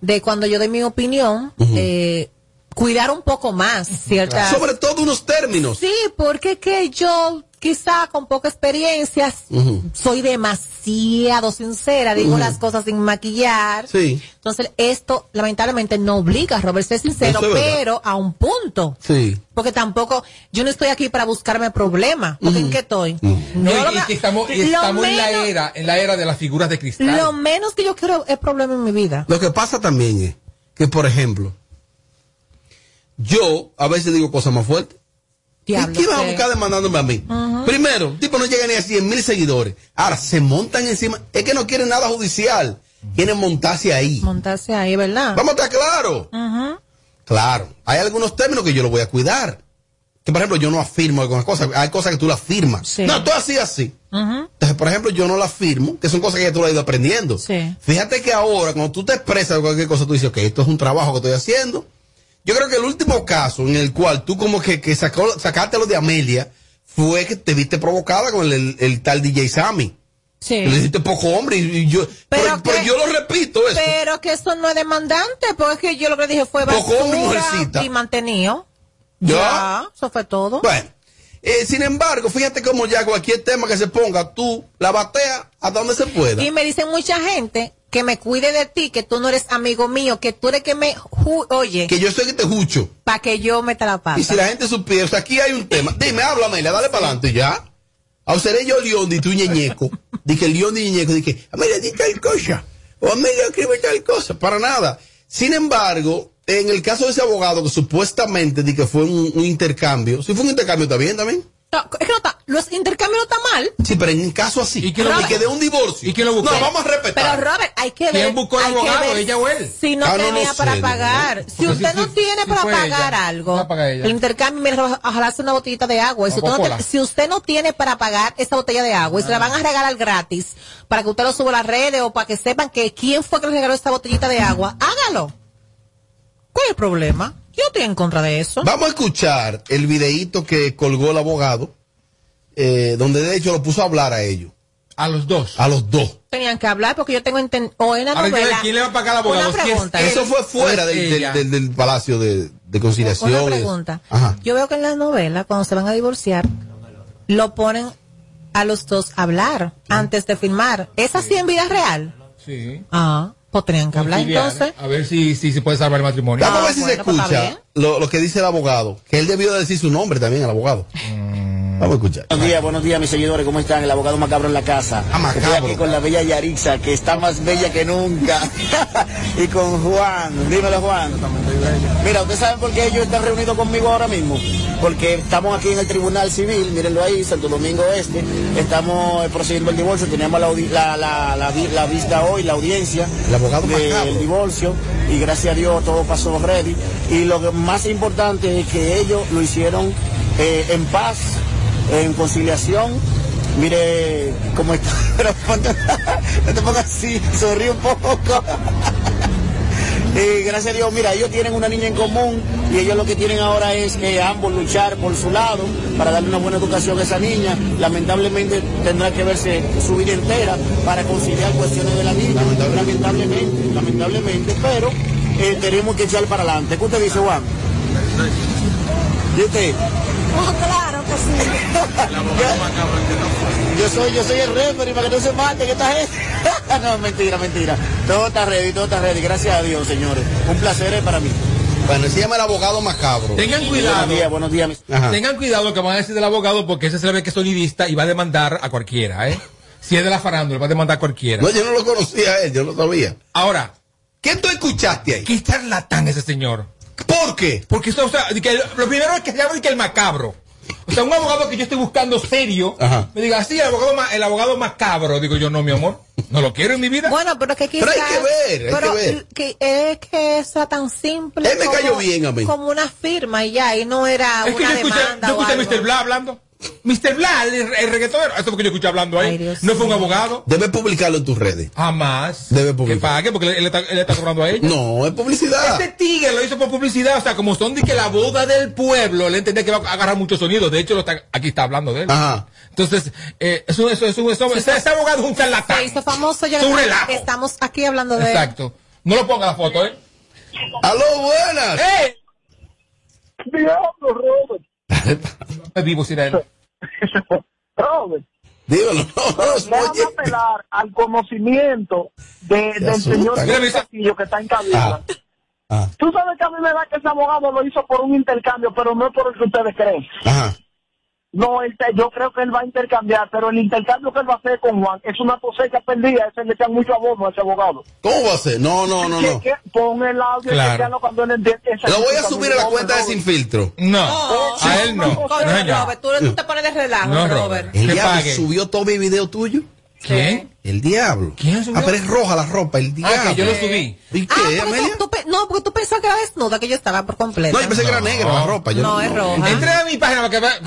de cuando yo doy mi opinión, eh, cuidar un poco más ciertas. Sobre todo unos términos. Sí, porque que yo quizá con poca experiencia soy demasiado sincera, digo las cosas sin maquillar. Sí, Entonces, esto lamentablemente no obliga a Robert ser sincero, es pero a un punto. sí. Porque tampoco, yo no estoy aquí para buscarme problemas. Porque ¿en qué estoy? No, y, y que- que estamos, y estamos en la era, en la era de las figuras de cristal. Lo menos que yo quiero es problema en mi vida. Lo que pasa también es que, por ejemplo, yo a veces digo cosas más fuertes ¿Y qué vas a buscar demandándome a mí? Primero, el tipo no llega ni a 100 mil seguidores. Ahora, se montan encima. Es que no quieren nada judicial. Quieren montarse ahí. Montarse ahí, ¿verdad? Vamos a estar claros. Claro. Hay algunos términos que yo los voy a cuidar. Que, por ejemplo, yo no afirmo algunas cosas. Hay cosas que tú las firmas. No, tú así, así. Entonces, por ejemplo, yo no las firmo, que son cosas que tú las has ido aprendiendo. Sí. Fíjate que ahora, cuando tú te expresas cualquier cosa, tú dices, ok, esto es un trabajo que estoy haciendo. Yo creo que el último caso en el cual tú como que, que sacó, sacaste lo de Amelia fue que te viste provocada con el, el- el tal DJ Sammy. Sí. Le dijiste poco hombre y, yo, pero, pero que- yo lo repito eso. Pero que eso no es demandante, porque yo lo que dije fue Poco hombre basura y mantenido. ¿Ya? Ya, eso fue todo. Bueno, eh, sin embargo, fíjate cómo ya cualquier tema que se ponga, tú la bateas hasta donde se pueda. Y me dicen mucha gente que me cuide de ti, que tú no eres amigo mío, que tú eres que me... Oye, Que yo soy que te jucho. para que yo meta la pata. Y si la gente supiera, o sea, aquí hay un tema. Dime, háblame, le dale para adelante ya. A seré yo León y tú ñeñeco. Dije, León y ñeñeco, dije, Amelia, di tal cosa. O Amelia escribe tal cosa. Para nada. Sin embargo, en el caso de ese abogado que supuestamente di que fue un, un intercambio, si fue un intercambio, ¿está bien también? No, es que no está, los intercambios no está mal. Sí, pero en un caso así. Y quién lo buscó? que de un divorcio. ¿Y quién lo buscó? No, vamos a respetar. Pero Robert, hay que ver. ¿Quién buscó el que abogado, ella o él? Si no tenía sé, para pagar. no. Si usted si- no si- tiene si para pagar ella, algo, no paga ella. el intercambio, mira, ojalá hace una botellita de agua. Y si, usted no Coca-Cola. te- si usted no tiene para pagar esa botella de agua y se la van a regalar gratis para que usted lo suba a las redes o para que sepan que quién fue que le regaló esa botellita de agua, hágalo. ¿Cuál es el problema? Yo estoy en contra de eso. Vamos a escuchar el videíto que colgó el abogado, eh, donde de hecho lo puso a hablar a ellos. A los dos. A los dos. Tenían que hablar porque yo tengo enten- o en la novela. quién le va a pagar al abogado, Una pregunta. Eso fue fuera del, del- ella. del- del Palacio de, de Conciliación. Una pregunta. Ajá. Yo veo que en las novelas, cuando se van a divorciar, lo ponen a los dos a hablar antes de filmar. ¿Es así en vida real? Sí. Ah, pues tenían que hablar entonces. A ver si, si se puede salvar el matrimonio. Vamos a ver si se bueno, pues escucha lo, lo que dice el abogado. Que él debió decir su nombre también, el abogado. Vamos a escuchar. Buenos días, buenos días, mis seguidores, ¿cómo están? El abogado Macabro en la casa. Ah, Macabro. Estoy aquí con la bella Yarixa, que está más bella que nunca. [LAUGHS] y con Juan. Dímelo, Juan. Mira, ¿ustedes saben por qué ellos están reunidos conmigo ahora mismo? Porque estamos aquí en el Tribunal Civil, mírenlo ahí, Santo Domingo Este. Estamos eh, procediendo el divorcio, teníamos la, vista hoy, la audiencia El abogado del Macabro. divorcio. Y gracias a Dios todo pasó ready. Y lo más importante es que ellos lo hicieron eh, en paz, en conciliación. Mire cómo está. [LAUGHS] Pero no te pongas así, sonríe un poco. Y [LAUGHS] gracias a Dios, mira, ellos tienen una niña en común y ellos lo que tienen ahora es que ambos luchar por su lado para darle una buena educación a esa niña. Lamentablemente tendrá que verse su vida entera para conciliar cuestiones de la niña. Lamentablemente, lamentablemente, pero eh, tenemos que echar para adelante. ¿Qué usted dice, Juan? ¿Y usted? Que sí. Yo soy, yo soy el referee para que no se mate que esta gente. [LAUGHS] no, mentira, mentira. Todo está ready, todo está ready. Gracias a Dios, señores. Un placer es para mí. Bueno, se llama el abogado macabro. Tengan cuidado. Buenos días, buenos días. Ajá. Tengan cuidado lo que van a decir del abogado porque ese se le ve que es sonidista y va a demandar a cualquiera, ¿eh? Si es de la farándula, va a demandar a cualquiera. No, yo no lo conocía a él, yo no sabía. Ahora, ¿Qué tú escuchaste ahí? ¿qué charlatán ese señor? ¿Por qué? Porque esto, o sea, que lo primero es que se llama que el macabro. O sea, un abogado que yo estoy buscando serio, Ajá. me diga, sí, el abogado, ma- el abogado macabro. Digo yo, no, mi amor, no lo quiero en mi vida. Bueno, pero que quizás... Pero hay que ver, hay pero que ver. que es que eso era tan simple Él me cayó bien a mí. como una firma y ya, y no era es que yo una escuché, demanda yo o escuché a algo. Mr. Bla hablando. Mr. Bla, el, el reggaetonero. Eso fue que yo escuché hablando ahí. Ay, no fue un abogado. Debes publicarlo en tus redes. Jamás. Debe Que publicar. pague porque él, está, él está cobrando a ella. No, es publicidad. Este tigre lo hizo por publicidad, o sea, como son de que la boda del pueblo, le entendía que va a agarrar muchos sonidos. De hecho, lo está- aquí está hablando de él. Ajá. Entonces, eh, eso, eso, eso, eso, ese, ese abogado es un charlatán. Se hizo famoso ya Es un que relajo. estamos aquí hablando de Exacto. No lo ponga la foto, ¿eh? ¡Aló, buenas! ¡Eh! Diablo, Robert. Vivo sin él. Robert. Dígalo, no, no, oye. apelar al conocimiento de, del asusta. señor. Castillo que está en cabina. Ah. Ah, Tú sabes que a mí me da que ese abogado lo hizo por un intercambio, pero no por el que ustedes creen. ajá. No, él te- yo creo que él va a intercambiar, pero el intercambio que él va a hacer con Juan es una cosecha perdida, ese le echan mucho abono a ese abogado. ¿Cómo va a ser? No, no, no, no. que pon el audio y Claro. chequealo cuando él entiende. esa Lo voy a subir a la cuenta de Sin Filtro. No, a él no. No. Robert, tú, tú te pones de relajo, No, Robert. Robert. Que diablo pague. subió todo mi video tuyo. ¿Quién? El diablo. ¿Quién subió? Ah, pero es roja la ropa, el diablo. Ah, que yo lo subí. ¿Y qué, Ah, porque Amelia? tú, tú pe- no, porque tú pensabas que era desnuda, que yo estaba por completo. No, yo pensé que era negra la ropa. Yo No, es roja. Entra a mi página para que vea.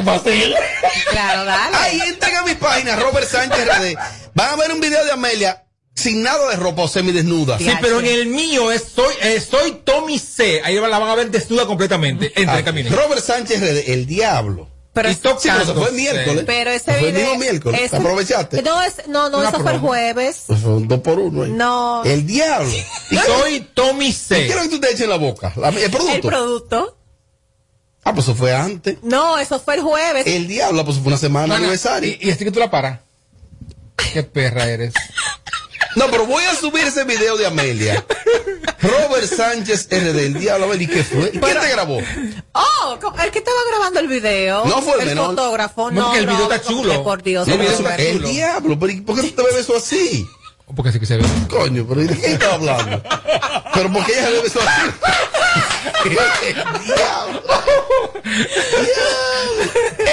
Claro, dale. Ahí entran a mi página, Robert Sánchez RD. Van a ver un video de Amelia sin nada de ropa o semidesnuda. Sí, pero en el mío es soy, eh, soy Tommy C. Ahí la van a ver desnuda completamente. Entra Ah. Robert Sánchez RD, el diablo. Pero, Y Sí, pero se fue miércoles. pero ese Fue el video. mismo miércoles. ese- ¿Aprovechaste? No, es, no, no, Una eso fue el jueves. Pues son dos por uno. ahí. No. El diablo. ¿Y Soy Tommy ¿Y C. lo que tú te echas en la boca? La- el producto. El producto. ah, pues eso fue antes. No, eso fue el jueves. El diablo, pues fue una semana de aniversario. Y, y así que tú la paras. Qué perra eres. No, pero voy a subir ese video de Amelia. Robert Sánchez RD, el diablo, a ver, ¿y qué fue? ¿Y quién te grabó? Oh, el que estaba grabando el video. No fue el menor. fotógrafo. No, No, porque el video no, está chulo. Por Dios. El diablo, pero ¿y ¿por qué tú te bebes eso así? Porque así que se ve. Coño, pero ¿y ¿de quién estaba hablando? Pero ¿por qué ella se bebe eso así? Diablo. [LAUGHS] Diablo.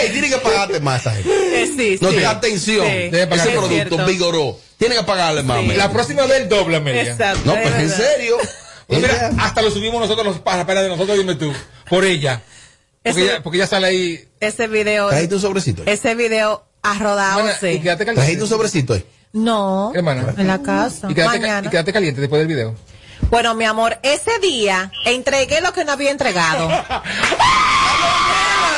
Ey, tiene que pagarte más a esa gente. Eh, sí, No sí. te atención. Sí, Ese es producto cierto. vigoró. Tiene que pagarle más. La próxima vez el doble, Amelia. Exacto. No, es pues en serio. Mira, hasta lo subimos nosotros los para pena de nosotros, dime tú. Por ella. Porque, Ese- ella, porque ella sale ahí. Ese video. Trajiste un sobrecito. Ese video ha rodado, Mana, y quédate Trajiste un sobrecito ahí. No. Hermana. En la casa. Y quédate, Mañana. y quédate caliente después del video. Bueno, mi amor, ese día entregué lo que no había entregado. [LAUGHS]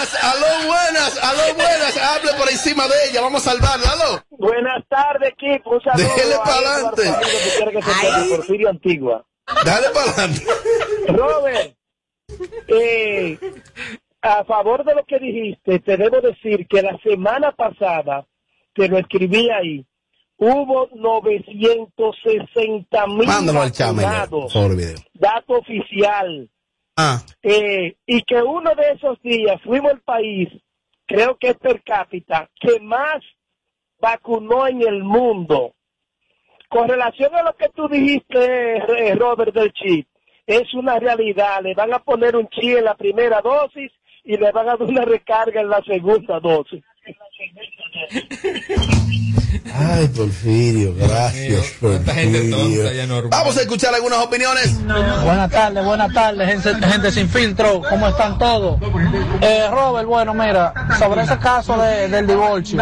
Buenas, aló, buenas, aló, buenas. Hable por encima de ella. Vamos a salvarla, aló. Buenas tardes, equipo. Un saludo Déjele a pa' Eduardo adelante. Porfirio Antigua. Dale para adelante. Robert, eh, a favor de lo que dijiste, te debo decir que la semana pasada, te lo escribí ahí, hubo 960 mil Mándalo al chame. vacunados, dato oficial, Ah, eh, y que uno de esos días fuimos el país, creo que es per cápita, que más vacunó en el mundo. Con relación a lo que tú dijiste, eh, Robert del chip, es una realidad. Le van a poner un chip en la primera dosis y le van a dar una recarga en la segunda dosis. Ay, Porfirio, gracias. Gente tonta ya. Vamos a escuchar algunas opiniones. Buenas tardes, buenas tardes, gente, gente sin filtro, ¿cómo están todos? Eh, Robert, bueno, mira, sobre ese caso de- del divorcio,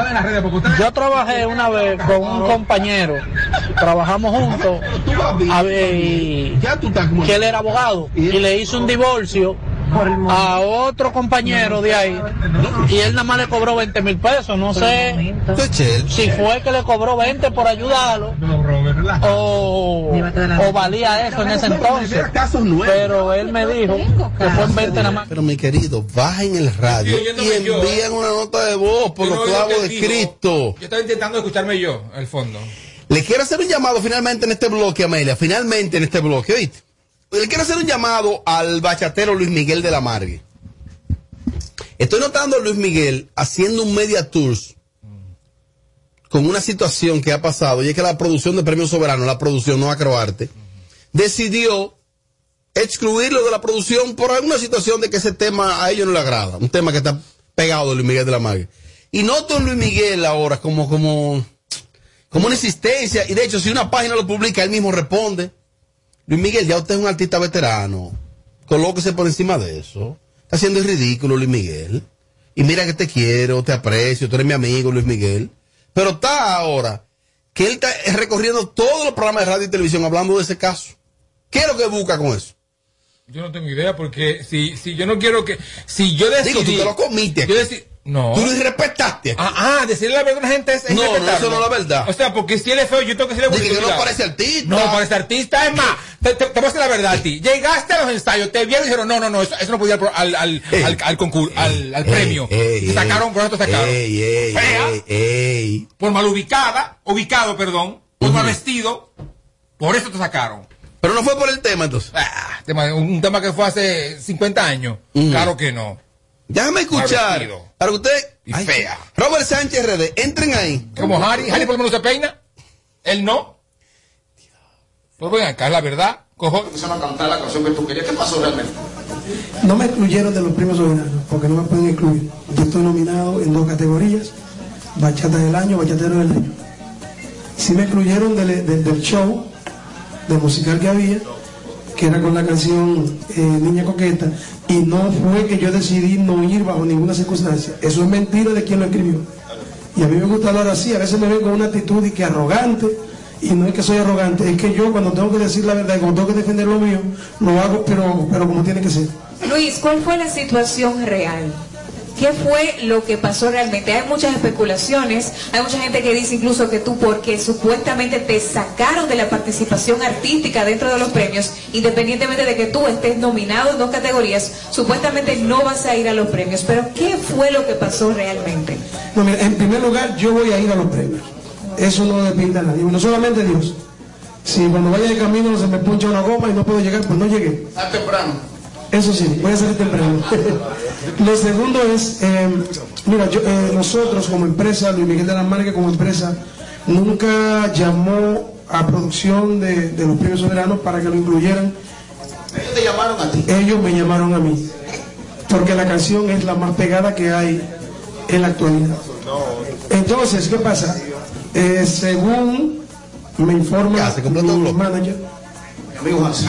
yo trabajé una vez con un compañero, trabajamos juntos, a ver, y- que él era abogado, y le hizo un divorcio a otro compañero de ahí, y él nada más le cobró 20 mil pesos, no sé si fue que le cobró 20 por ayudarlo, o, o valía eso en ese entonces. Pero él me dijo que fue en 20 nada más. Pero mi querido, bajen el radio y yo, envíen una nota de voz por los clavos de. Cristo. Yo estaba intentando escucharme yo, al fondo. Le quiero hacer un llamado finalmente en este bloque, Amelia, finalmente en este bloque, ¿oíste? Le quiero hacer un llamado al bachatero Luis Miguel de la Margue. Estoy notando a Luis Miguel haciendo un media tours con una situación que ha pasado, y es que la producción de Premio Soberano, la producción, no Acroarte, decidió excluirlo de la producción por alguna situación de que ese tema a ellos no le agrada, un tema que está pegado de Luis Miguel de la Margue. Y noto en Luis Miguel ahora como, como, como una insistencia, y de hecho si una página lo publica, él mismo responde. Luis Miguel, ya usted es un artista veterano, colóquese por encima de eso. Está haciendo el ridículo Luis Miguel. Y mira que te quiero, te aprecio, tú eres mi amigo Luis Miguel. Pero está ahora que él está recorriendo todos los programas de radio y televisión hablando de ese caso. ¿Qué es lo que busca con eso? Yo no tengo idea porque si, si yo no quiero que. Si yo decidí. Digo, tú te lo comiste Yo aquí. No. Tú lo irrespetaste. Ah, ah, decirle la verdad a la gente es. es No, eso no es la verdad. O sea, porque si él es feo, yo tengo que decirle Dije que no parece artista. No, parece artista. Es más, te, te, te voy a decir la verdad a ti. Llegaste a los ensayos, te vieron y dijeron, no, no, no, eso, eso no podía ir al, al, al, al, concurso, al, al premio. ey, te sacaron, por eso te sacaron. Fea, por mal ubicada, ubicado, perdón, por mal vestido, por eso te sacaron. Pero no fue por el tema entonces. Ah, tema- un tema que fue hace 50 años. Claro que no. Déjame escuchar. Para usted y fea. Robert Sánchez RD, entren ahí. Como Harry, Harry por lo menos se peina. Él no. Pues ven acá, es la verdad. Cojo. Empezaron a cantar la canción que tú querías. ¿Qué pasó realmente? No me excluyeron de los premios soberanos, porque no me pueden incluir. Yo estoy nominado en dos categorías, bachata del año, bachatero del año. Sí me excluyeron del, del- del show, del musical que había, que era con la canción eh, Niña Coqueta, y no fue que yo decidí no ir bajo ninguna circunstancia. Eso es mentira de quien lo escribió. Y a mí me gusta hablar así, a veces me ven con una actitud y que arrogante, y no es que soy arrogante, es que yo cuando tengo que decir la verdad y cuando tengo que defender lo mío, lo hago, pero, pero como tiene que ser. Luis, ¿cuál fue la situación real? ¿Qué fue lo que pasó realmente? Hay muchas especulaciones, hay mucha gente que dice incluso que tú, porque supuestamente te sacaron de la participación artística dentro de los premios, independientemente de que tú estés nominado en dos categorías, supuestamente no vas a ir a los premios. Pero ¿qué fue lo que pasó realmente? No, mira, en primer lugar, yo voy a ir a los premios. Eso no depende de nadie. No solamente Dios. Si cuando vaya de camino se me puncha una goma y no puedo llegar, pues no llegué. Está temprano. Eso sí, voy a salir temprano. [LAUGHS] Lo segundo es, eh, mira, yo, eh, nosotros como empresa, Luis Miguel de la Marga como empresa, nunca llamó a producción de, de los premios soberanos para que lo incluyeran. Ellos te llamaron a ti. Ellos me llamaron a mí, porque la canción es la más pegada que hay en la actualidad. Entonces, ¿qué pasa? Eh, según me informa mi manager,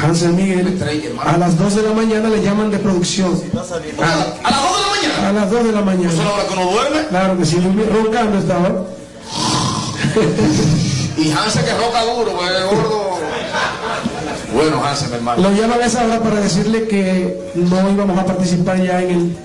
Hansel Miguel, a las 2 de la mañana le llaman de producción. ¿A las 2 de la mañana? A las 2 de la mañana. ¿Es la hora que uno duerme? Claro que sí, roncando estaba. Y Hansen que roca duro, pues gordo. Bueno, Hansen, mi hermano. Lo llaman a esa hora para decirle que no íbamos a participar ya en el,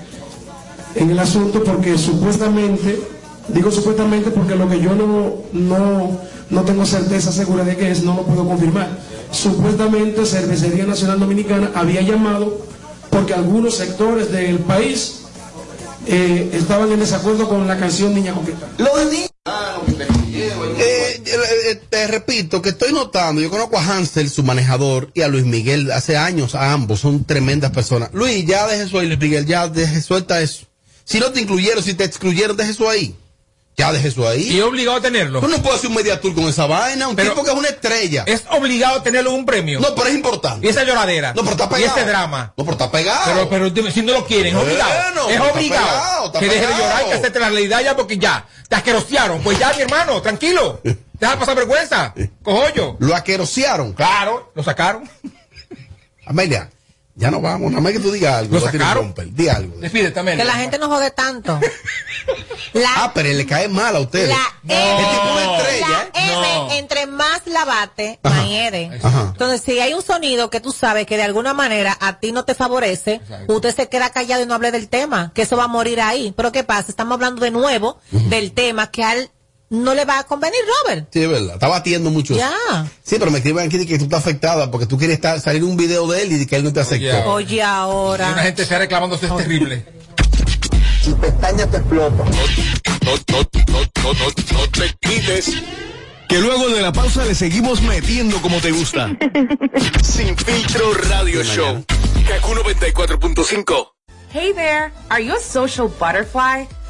en el asunto porque supuestamente, digo supuestamente porque lo que yo no, no, no tengo certeza segura de que es, no lo puedo confirmar. Supuestamente Cervecería Nacional Dominicana había llamado porque algunos sectores del país eh, estaban en desacuerdo con la canción Niña Coqueta. Lo de niña. Eh, eh, eh, te repito que estoy notando, yo conozco a Hansel, su manejador, y a Luis Miguel hace años, a ambos, son tremendas personas. Luis, ya deje eso ahí, Luis Miguel, ya deje, suelta eso. Si no te incluyeron, si te excluyeron, deje eso ahí. Ya deje eso ahí. Y es obligado a tenerlo. Tú no puedes hacer un media tour con esa vaina, un Pero- tipo que es una estrella. Es obligado a tenerlo en un premio. No, pero es importante. Y esa lloradera. No, pero está Y pegado. ese drama. No, pero está pegado. Pero, pero si no lo quieren, es obligado. pero es está obligado. pegado, está que deje de llorar y que acepte la realidad ya porque ya. Te asquerosearon. Pues ya, mi hermano, tranquilo. Deja pasar vergüenza. [LAUGHS] Cojollo. Lo asquerosearon. Claro, lo sacaron. Amelia, ya no vamos, nada más que tú digas algo. Lo sacaron. Di algo. Despídete, Amelia. Que la gente no jode tanto. [LAUGHS] Ah, pero le cae mal a ustedes. La Es M, tipo una estrella, la. M, No. entre más la bate, más hiede. Ajá. Entonces, si hay un sonido que tú sabes que de alguna manera a ti no te favorece, usted se queda callado y no hable del tema, que eso va a morir ahí. Pero ¿qué pasa? Estamos hablando de nuevo del tema que a él no le va a convenir, Robert. Sí, es verdad. Está batiendo mucho. eso. Ya. Sí, pero me escriben aquí de que tú estás afectada porque tú quieres estar, salir un video de él y de que él no te aceptó. Oye, Y una ahora. gente está reclamando eso es terrible. Tu pestaña te explota. No, no, no, no, no, no te quites. Que luego de la pausa le seguimos metiendo como te gusta. [LAUGHS] Sin filtro radio show. Kaku 94.5. Hey there! Are you a social butterfly?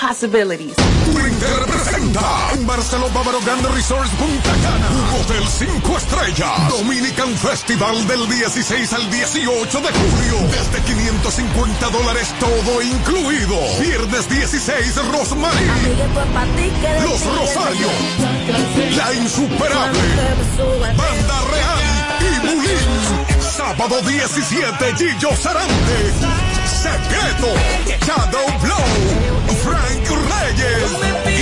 possibilities. Twitter presenta en Barceló Bávaro Grande Resorts Punta Cana, un hotel 5 estrellas. Dominican Festival del 16 al 18 de julio. Desde 550 dólares todo incluido. Viernes 16 Rosmarie. Los Rosarios. La Insuperable. Banda Real y Bulín. Sábado 17 Gillo Sarante. Secreto. Shadow Blow. Reyes.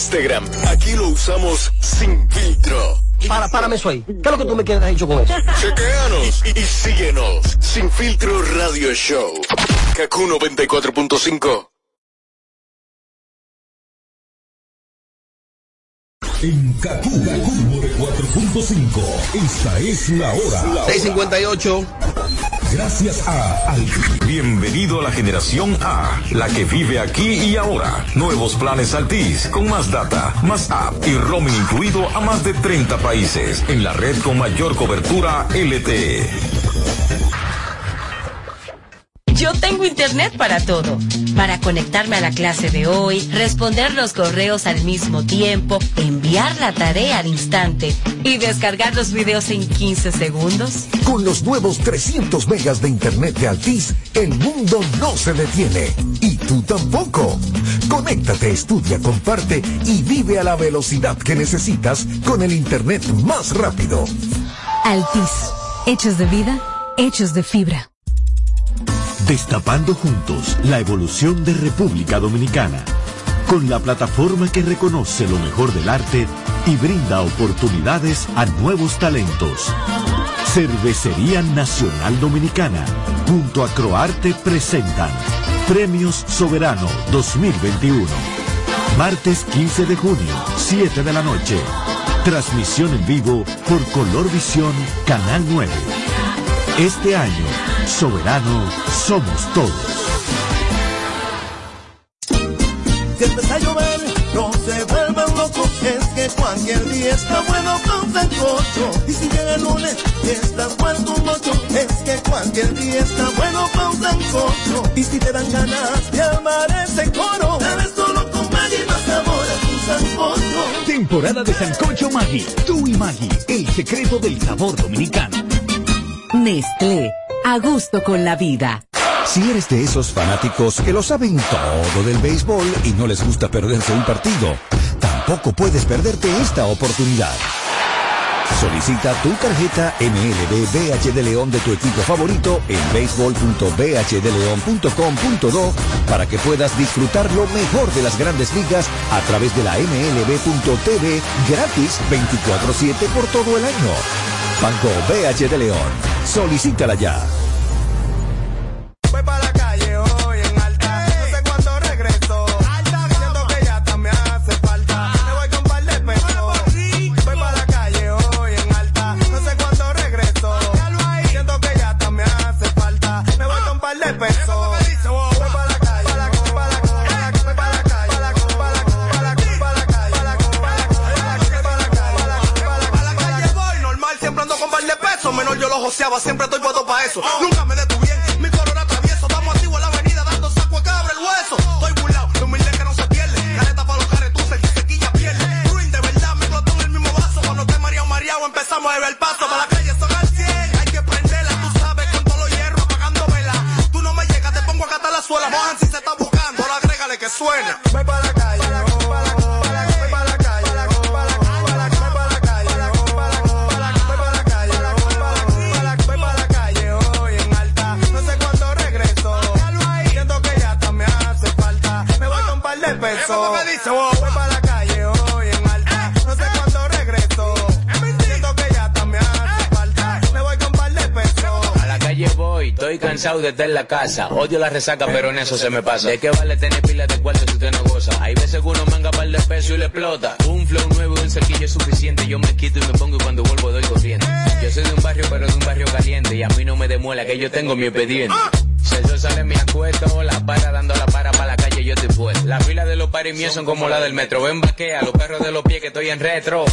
Instagram, aquí lo usamos sin filtro. Para, párame eso ahí. ¿Qué es lo que tú me quieres dicho con eso? Chequeanos y, y síguenos. Sin filtro radio show. Kaku 94.5. En Kaku, Kaku 4.5. Esta es la hora. 658. Gracias a Altis. Bienvenido a la generación A, la que vive aquí y ahora. Nuevos planes Altis, con más data, más app y roaming incluido a más de 30 países. En la red con mayor cobertura LTE. Yo tengo internet para todo. Para conectarme a la clase de hoy, responder los correos al mismo tiempo, enviar la tarea al instante y descargar los videos en 15 segundos. Con los nuevos 300 megas de internet de Altis, el mundo no se detiene. Y tú tampoco. Conéctate, estudia, comparte y vive a la velocidad que necesitas con el internet más rápido. Altis. Hechos de vida, hechos de fibra. Destapando juntos la evolución de República Dominicana. Con la plataforma que reconoce lo mejor del arte y brinda oportunidades a nuevos talentos. Cervecería Nacional Dominicana, junto a Croarte presentan Premios Soberano 2021. Martes 15 de junio, 7 de la noche. Transmisión en vivo por Color Visión, Canal 9. Este año, Soberano somos todos. Si empieza a llover, no se vuelvan locos, es que cualquier día está bueno con sancocho. Y si llega el lunes y estás muerto un mocho, es que cualquier día está bueno con sancocho. Y si te dan ganas de armar ese coro, debes solo con Maggi más sabor a tu sancocho. Temporada de Sancocho Maggi. Tú y Maggi, el secreto del sabor dominicano. Nestlé, a gusto con la vida. Si eres de esos fanáticos que lo saben todo del béisbol y no les gusta perderse un partido, tampoco puedes perderte esta oportunidad. Solicita tu tarjeta MLB BH de León de tu equipo favorito en béisbol.bhdeleon.com.do para que puedas disfrutar lo mejor de las grandes ligas a través de la MLB.tv gratis 24-7 por todo el año. Banco BH de León. Solicítala ya. Joseaba, siempre estoy puesto pa' eso. Nunca me detuvieron, cansado de estar en la casa. Odio la resaca, pero en eso se me pasa. ¿De qué vale tener pila de cuarto si usted no goza? Hay veces que uno manga par de peso y le explota. Un flow nuevo y un cerquillo es suficiente. Yo me quito y me pongo y cuando vuelvo doy corriente. Yo soy de un barrio, pero de un barrio caliente. Y a mí no me demuela que yo tengo mi expediente. Si el sol sale me acuesto, la para dando la para para la calle yo estoy fuera. La fila de los paris míos son como la del metro. Ven vaquea, los perros de los pies que estoy en retro.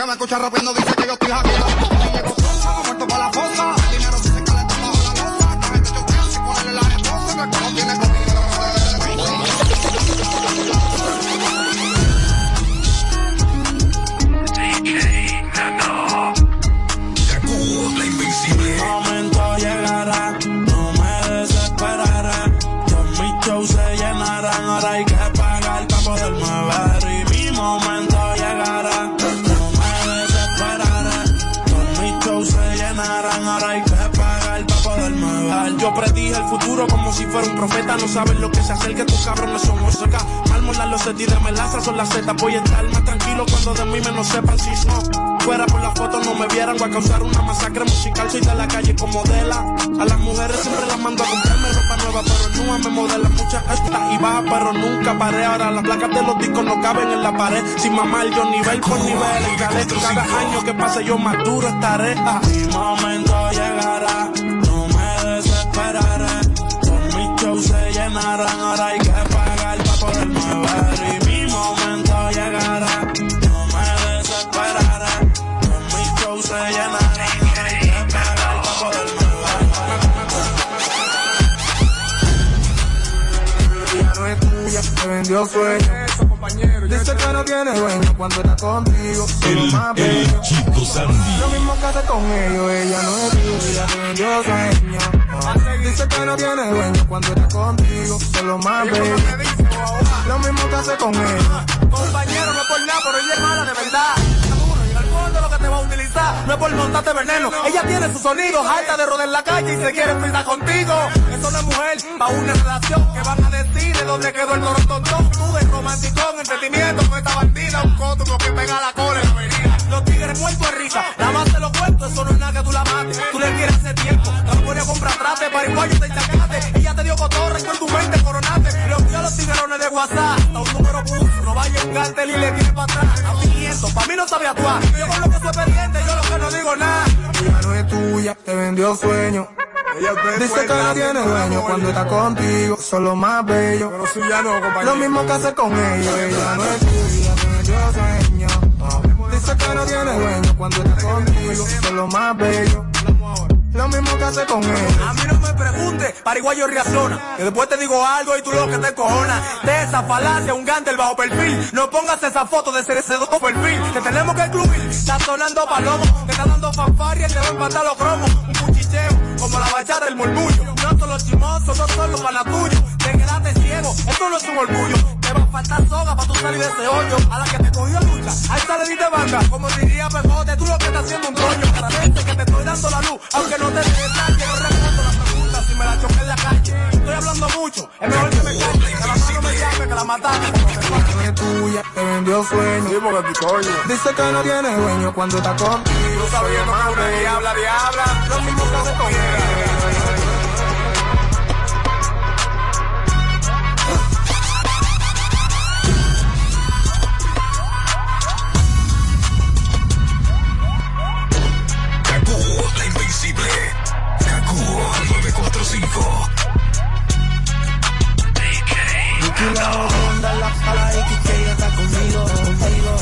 Que me escucha rapiendo dice que yo estoy hackeado. Fuera un profeta. No sabes lo que se acerca, tus cabrones somos acá. Mármola los seti de melaza son las Z. Voy a estar más tranquilo cuando de mí menos sepan si no. Fuera por la foto no me vieran, voy a causar una masacre musical. Soy de la calle como Dela. A las mujeres siempre las mando a comprarme ropa nueva, pero nunca me modelan muchas estas y baja, pero nunca paré. Ahora las placas de los discos no caben en la pared. Sin mamar yo nivel por nivel, escalé. Cada año que pase yo más duro estaré. Ah, Mi momento llegará, llenarán, ahora hay que pagar para poderme ver. Y mi momento llegará, no me desesperaré. Con mis shows se llenarán, ahora hay que pagar para poderme Ella no es tuya, te vendió sueño. Dice que no tiene dueño cuando está contigo. Solo más bello. Chico Sandy. Lo mismo que hace con ellos, ella no es tuya, vendió sueño. Ah, Dice que no tiene dueño cuando está contigo. Solo más bello. Lo mismo que hace con ellos. Compañero, no es por nada, pero ella es mala de verdad. Fondo lo que te va a utilizar. no es por montarte veneno. Ella tiene sus sonidos, alta de rodar en la calle y se quiere pisar contigo. Eso no es mujer, pa' una relación que van a decir de dónde quedó el tontón. Romanticón, entretenimiento con esta bandida, un coto que pega la cola en la avenida. Los tigres muertos de risa, nada más te cuento, eso no es nada que tú la mates. Tú le quieres hace tiempo, te lo pones a comprar trate, para igual te chacate. Ella te dio cotorra y con tu mente coronaste. Envió a los tiguerones de WhatsApp, hasta un número puso, no vaya un cartel y le tire para atrás. A 500, pa' mí no sabe actuar. Yo con lo que soy pendiente, yo lo que no digo nada. Ella no es tuya, te vendió sueño. Dice que no tiene dueño cuando está contigo, son lo más bello. Lo mismo que hace con ellos, ella no es tuya, te vendió sueño. Dice que no tiene dueño cuando está contigo, son lo más bello. Lo mismo que hace con ellos. A mí no me pregunte, pariguayo reacciona. Que después te digo algo y tú lo que te cojonas. De esa falacia, un gante el bajo perfil. No pongas esa foto de ser ese dos perfil. Que tenemos que incluir. Está sonando palomo, te está dando fanfarria y te va a empatar los cromos. Un cuchicheo, como la bachata del murmullo. No son los chimosos, no panas tuyos. Te quedaste ciego, esto no es un orgullo. Te va a faltar soga para tú salir de ese hoyo. A la que te cogió lucha, ahí sale de banda. Como diría Pepote, tú lo que estás haciendo un coño. Agradece que te estoy dando la luz, aunque no te detalle. No respondo la me la calle. Estoy hablando mucho, es mejor que me calle. Que la mano me llame, que la mataste. No es tuya, te vendió sueño. Dice que no tiene dueño cuando está contigo. No una diabla, diabla. Lo mismo que hace con 945. Nicky la onda, la pala X que está conmigo, conmigo.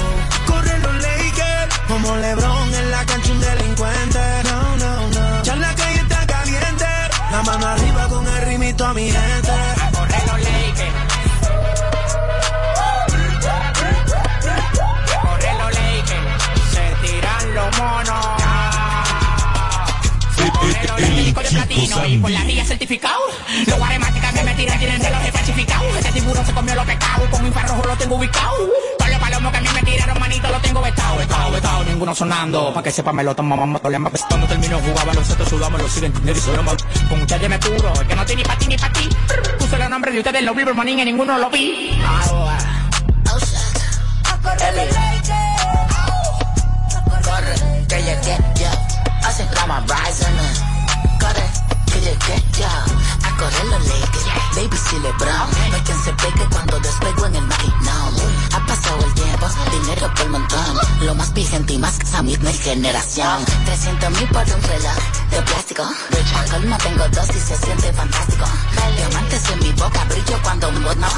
Corren los Lakers, como LeBron en la cancha un delincuente. No, no, no. Ya la calle está caliente, la mano arriba con el rimito a mi gente. Los Lakers de platino y por la ría certificado. Los guaremáticas que me tiran tienen relojes falsificados. Este tiburón se comió los pecados, con infrarrojo lo tengo ubicado. Todos los palomos que a mí me tiraron, manito, lo tengo vetado, vetado, vetado. Ninguno sonando, pa' que sepa me lo tomamos, tolema. Cuando termino jugaba los otros sudamos, lo siguen dinero y se lo mal. Con ustedes me puro, el que no tiene ni pa' ti ni pa' ti. Puse el nombre de ustedes, los River Manín, y ninguno lo vi. Ahora. Corre, que ya que yo. Hace drama rising. Corre, que ya que yo. Correr los Lakers, baby si LeBron. No hay quien se pegue cuando despego en el maquinón. Ha pasado el tiempo, dinero por montón. Lo más vigente y más que esa misma generación. 300 mil por un reloj de plástico. A colmo tengo dos y se siente fantástico. Diamantes en mi boca, brillo cuando un no.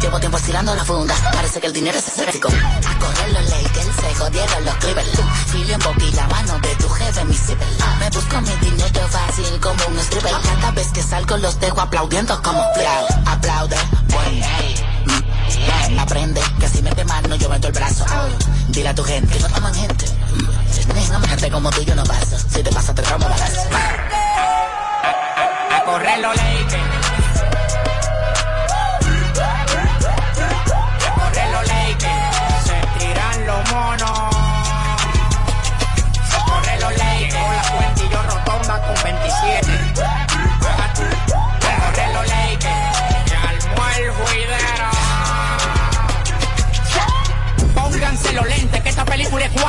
Llevo tiempo estirando la funda, parece que el dinero es escéptico. A correr los Lakers, se jodieron los Clippers. Filio en la mano de tu jefe, mi zipper. Me busco mi dinero fácil como un stripper. Cada vez que salgo los aplaudiendo como flow. Aplaude, buen Mm, Aprende que si mete mano yo meto el brazo. Dile a tu gente no toman gente. Mm, gente como tú yo no paso. Si te pasa te tramo balazo. A correr los Lakers. A correr los Lakers. Se tiran los monos.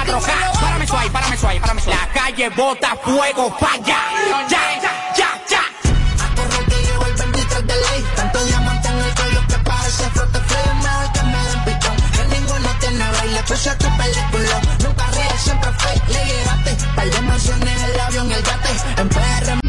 4K. Párame párame párame. La calle bota fuego, falla. Ya, ya, ya, ya. A correr que llevo el bendito de ley. Tanto diamante en el cuello que parece frote frío. Mejor que me den picón. Que ninguno tiene baile, puse tu película. Nunca ríes, siempre fake. Le llegaste. Par de mansiones, el avión, el yate. En PR,